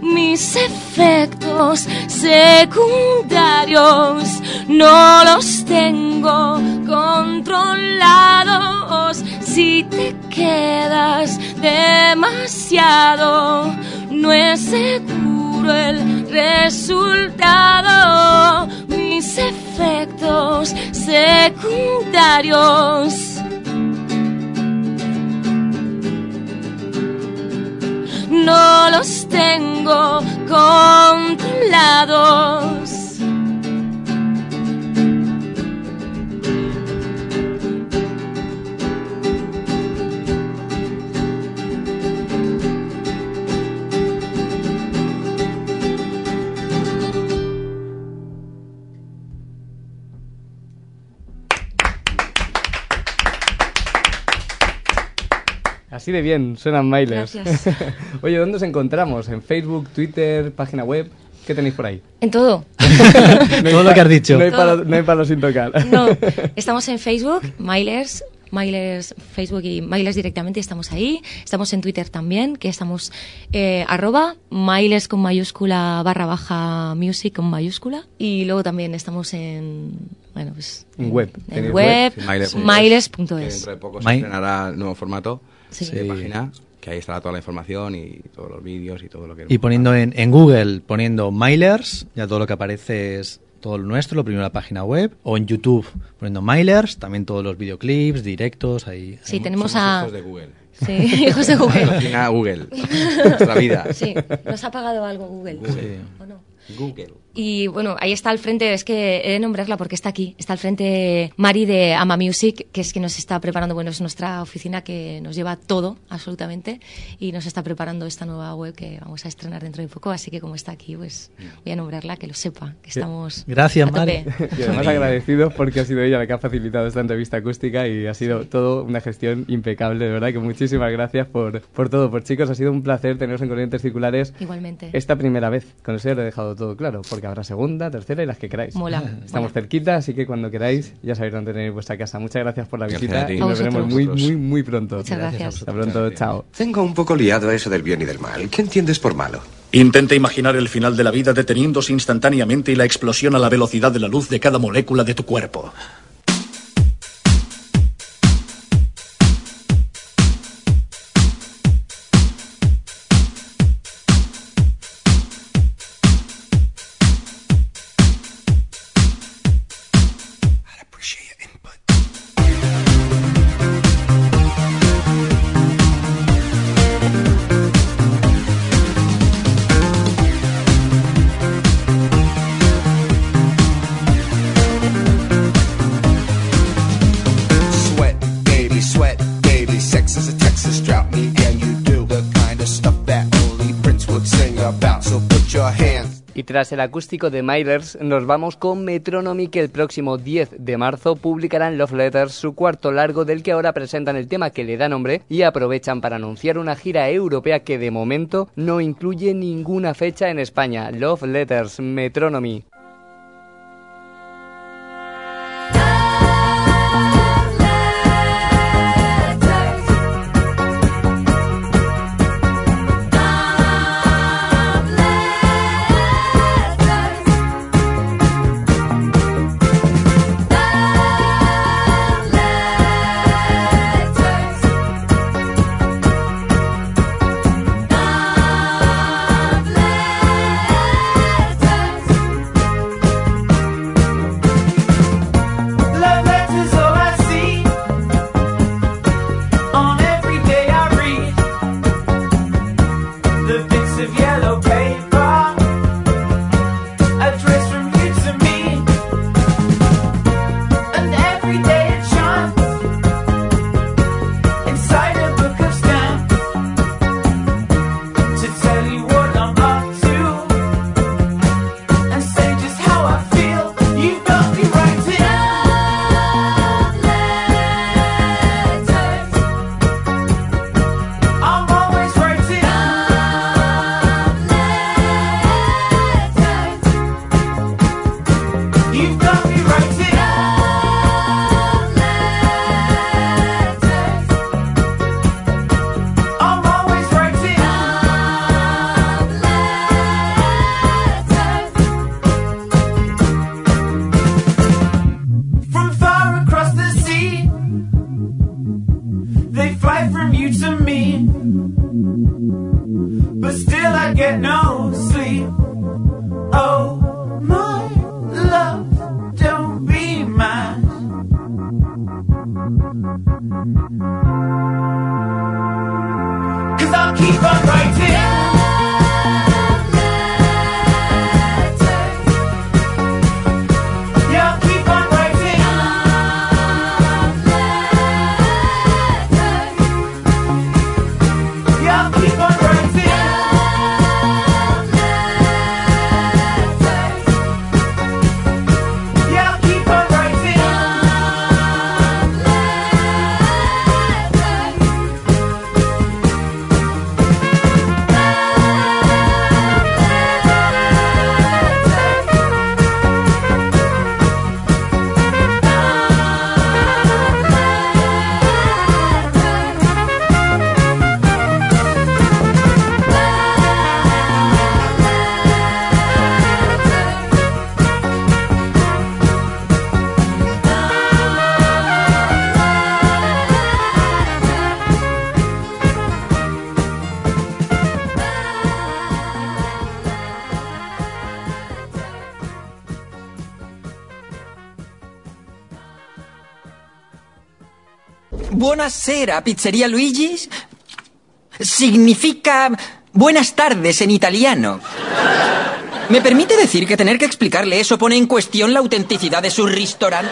Mis efectos secundarios no los tengo controlados. Si te quedas demasiado, no es seguro el resultado. Mis efectos secundarios no los tengo controlados. Así de bien, suenan. Gracias. Oye, ¿dónde os encontramos? ¿En Facebook, Twitter, página web? ¿Qué tenéis por ahí? En todo. Todo lo que has dicho. No hay, palo, no hay palo sin tocar. No, estamos en Facebook, Milers, Milers, Facebook y Milers directamente, estamos ahí. Estamos en Twitter también, que estamos eh, arroba con mayúscula barra baja music con mayúscula. Y luego también estamos en, bueno, pues... En web. En web, que miles.es. Dentro de poco se My- estrenará el nuevo formato Sí. de página, que ahí estará toda la información y todos los vídeos y todo lo que... Y poniendo en, en Google, poniendo Milers, ya todo lo que aparece es todo lo nuestro, lo primero la página web, o en YouTube poniendo Milers, también todos los videoclips, directos, ahí. Sí, tenemos a... hijos de Google. Sí, hijos de Google. Google. Nuestra vida. Sí, nos ha pagado algo Google. Google. ¿O no? Google. Y bueno, ahí está al frente, es que he de nombrarla porque está aquí. Está al frente Mari de Ama Music, que es que nos está preparando, bueno, es nuestra oficina que nos lleva todo, absolutamente, y nos está preparando esta nueva web que vamos a estrenar dentro de poco. Así que como está aquí, pues voy a nombrarla, que lo sepa, que estamos. Gracias, a tope. Mari. Y además agradecidos porque ha sido ella la que ha facilitado esta entrevista acústica y ha sido todo una gestión impecable, de verdad que muchísimas gracias por, por todo. Por chicos, ha sido un placer teneros en Corrientes Circulares Igualmente. esta primera vez. Con eso ya lo he dejado todo claro, porque habrá segunda, tercera y las que queráis. Mola. Estamos cerquita, así que cuando queráis ya sabéis dónde tenéis vuestra casa. Muchas gracias por la Gracias visita y nos veremos muy, muy, muy pronto. Muchas gracias. Hasta pronto, chao. Tengo un poco liado eso del bien y del mal. ¿Qué entiendes por malo? Intenta imaginar el final de la vida deteniéndose instantáneamente y la explosión a la velocidad de la luz de cada molécula de tu cuerpo. Tras el acústico de Milers, nos vamos con Metronomy, que el próximo 10 de marzo publicarán Love Letters, su cuarto largo, del que ahora presentan el tema que le da nombre y aprovechan para anunciar una gira europea que de momento no incluye ninguna fecha en España. Love Letters, Metronomy. Buonasera, pizzería Luigi's. Significa buenas tardes en italiano. ¿Me permite decir que tener que explicarle eso pone en cuestión la autenticidad de su restaurante?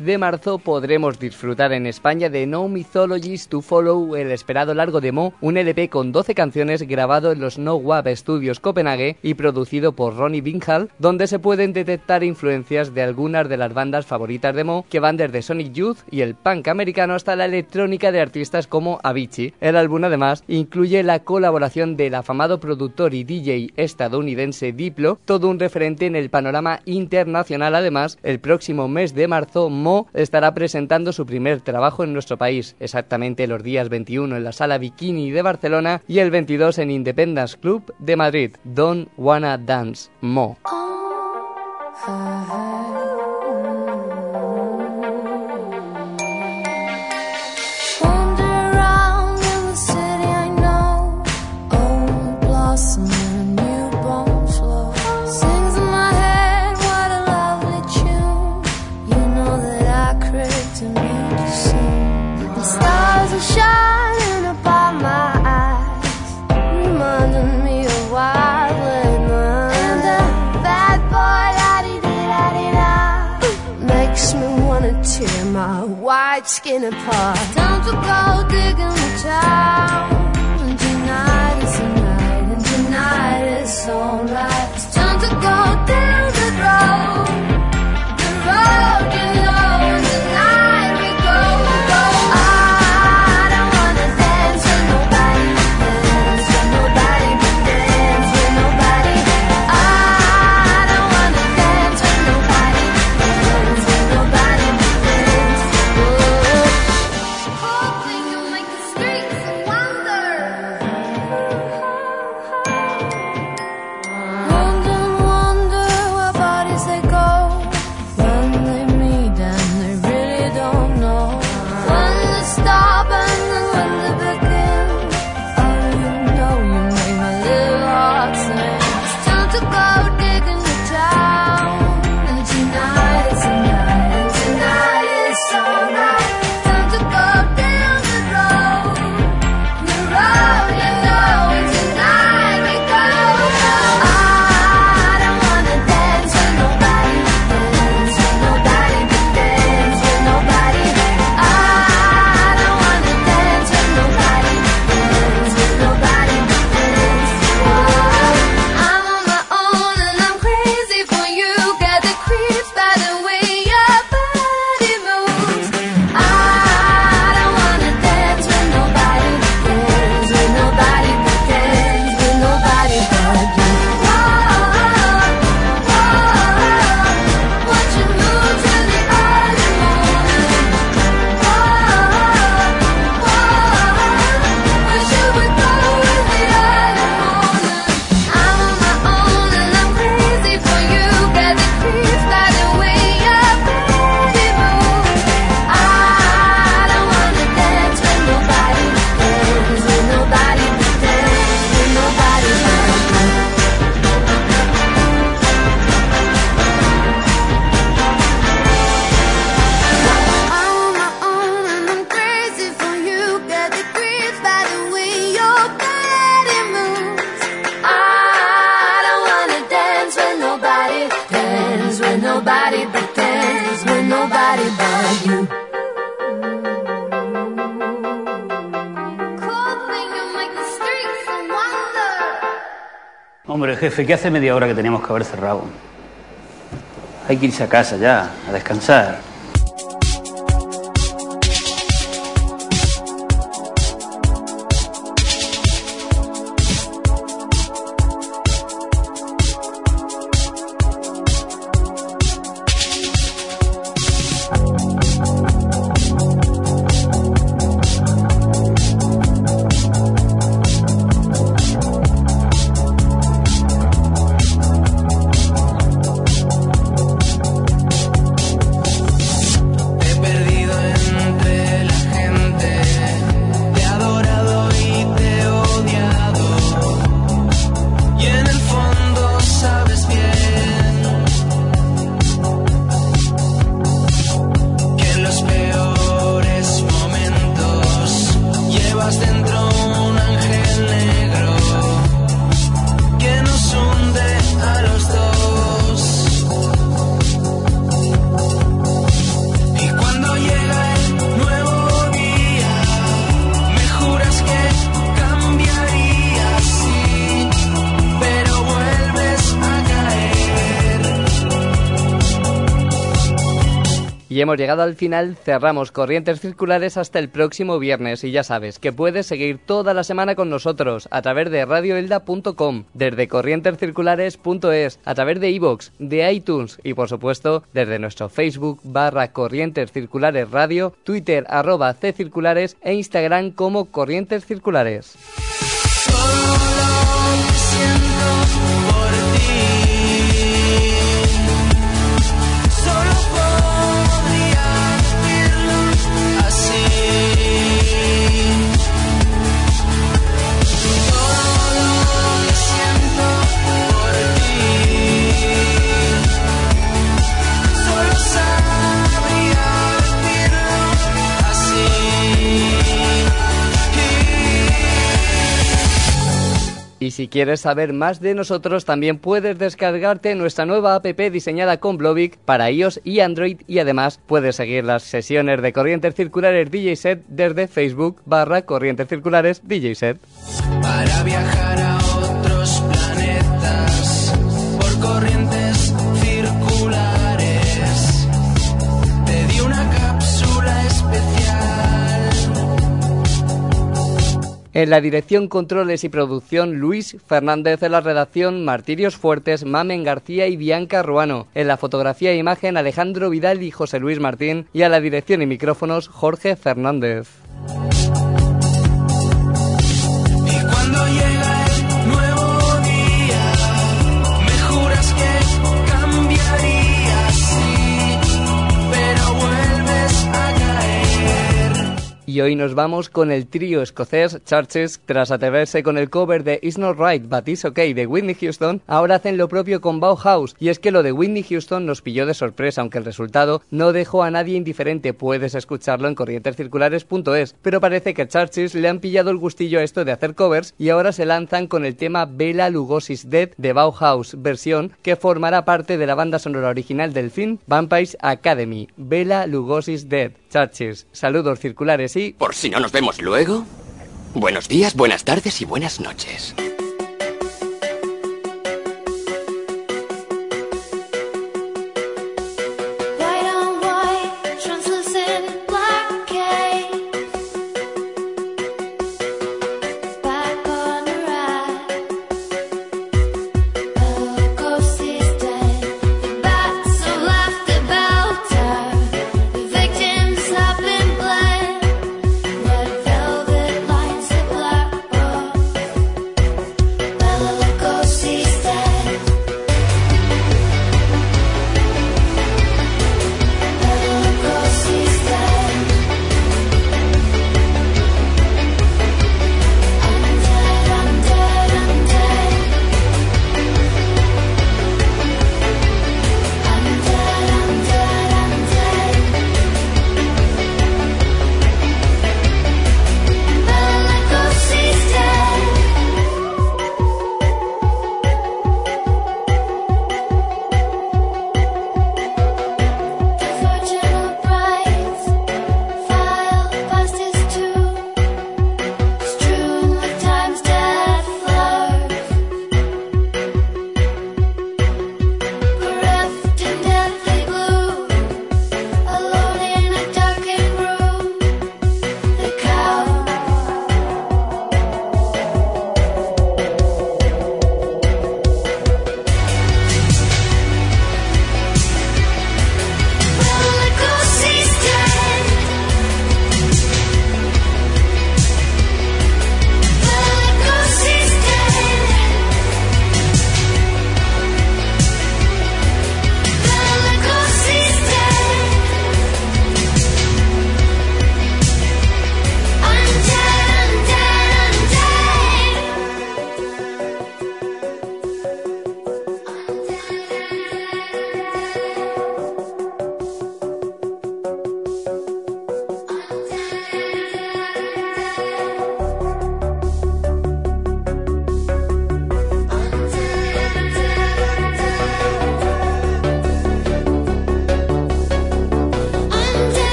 De marzo podremos disfrutar en España de No Mythologies to Follow, el esperado largo de Mo, un LP con 12 canciones grabado en los No Wab Studios Copenhague y producido por Ronnie Binghal, donde se pueden detectar influencias de algunas de las bandas favoritas de Mo, que van desde Sonic Youth y el punk americano hasta la electrónica de artistas como Avicii. El álbum además incluye la colaboración del afamado productor y DJ estadounidense Diplo, todo un referente en el panorama internacional. Además, el próximo mes de marzo Mo estará presentando su primer trabajo en nuestro país, exactamente los días 21 en la Sala Bikini de Barcelona y el 22 en Independence Club de Madrid. Don't Wanna Dance Mo. White skin apart. Time to go digging the town. And tonight is the night, and tonight is alright. Hombre, jefe, que hace media hora que teníamos que haber cerrado. Hay que irse a casa ya, a descansar. Hemos llegado al final, cerramos Corrientes Circulares hasta el próximo viernes y ya sabes que puedes seguir toda la semana con nosotros a través de radioelda.com, desde corrientescirculares.es, a través de iVoox, de iTunes y por supuesto desde nuestro Facebook barra Corrientes Circulares Radio, Twitter arroba C Circulares e Instagram como Corrientes Circulares. Y si quieres saber más de nosotros, también puedes descargarte nuestra nueva app diseñada con Blovic para iOS y Android y además puedes seguir las sesiones de Corrientes Circulares DJ Set desde Facebook barra Corrientes Circulares DJ Set. para viajar a En la dirección, controles y producción, Luis Fernández. En la redacción, Martirios Fuertes, Mamen García y Bianca Ruano. En la fotografía e imagen, Alejandro Vidal y José Luis Martín. Y a la dirección y micrófonos, Jorge Fernández. Y hoy nos vamos con el trío escocés Churches. Tras atreverse con el cover de It's Not Right But It's Okay de Whitney Houston, ahora hacen lo propio con Bauhaus. Y es que lo de Whitney Houston nos pilló de sorpresa, aunque el resultado no dejó a nadie indiferente. Puedes escucharlo en corrientescirculares.es. Pero parece que Churches le han pillado el gustillo a esto de hacer covers y ahora se lanzan con el tema Bela Lugosi's Dead de Bauhaus, versión que formará parte de la banda sonora original del film Vampires Academy. Bela Lugosi's Dead. Saludos circulares y Por si no nos vemos luego. Buenos días, buenas tardes y buenas noches.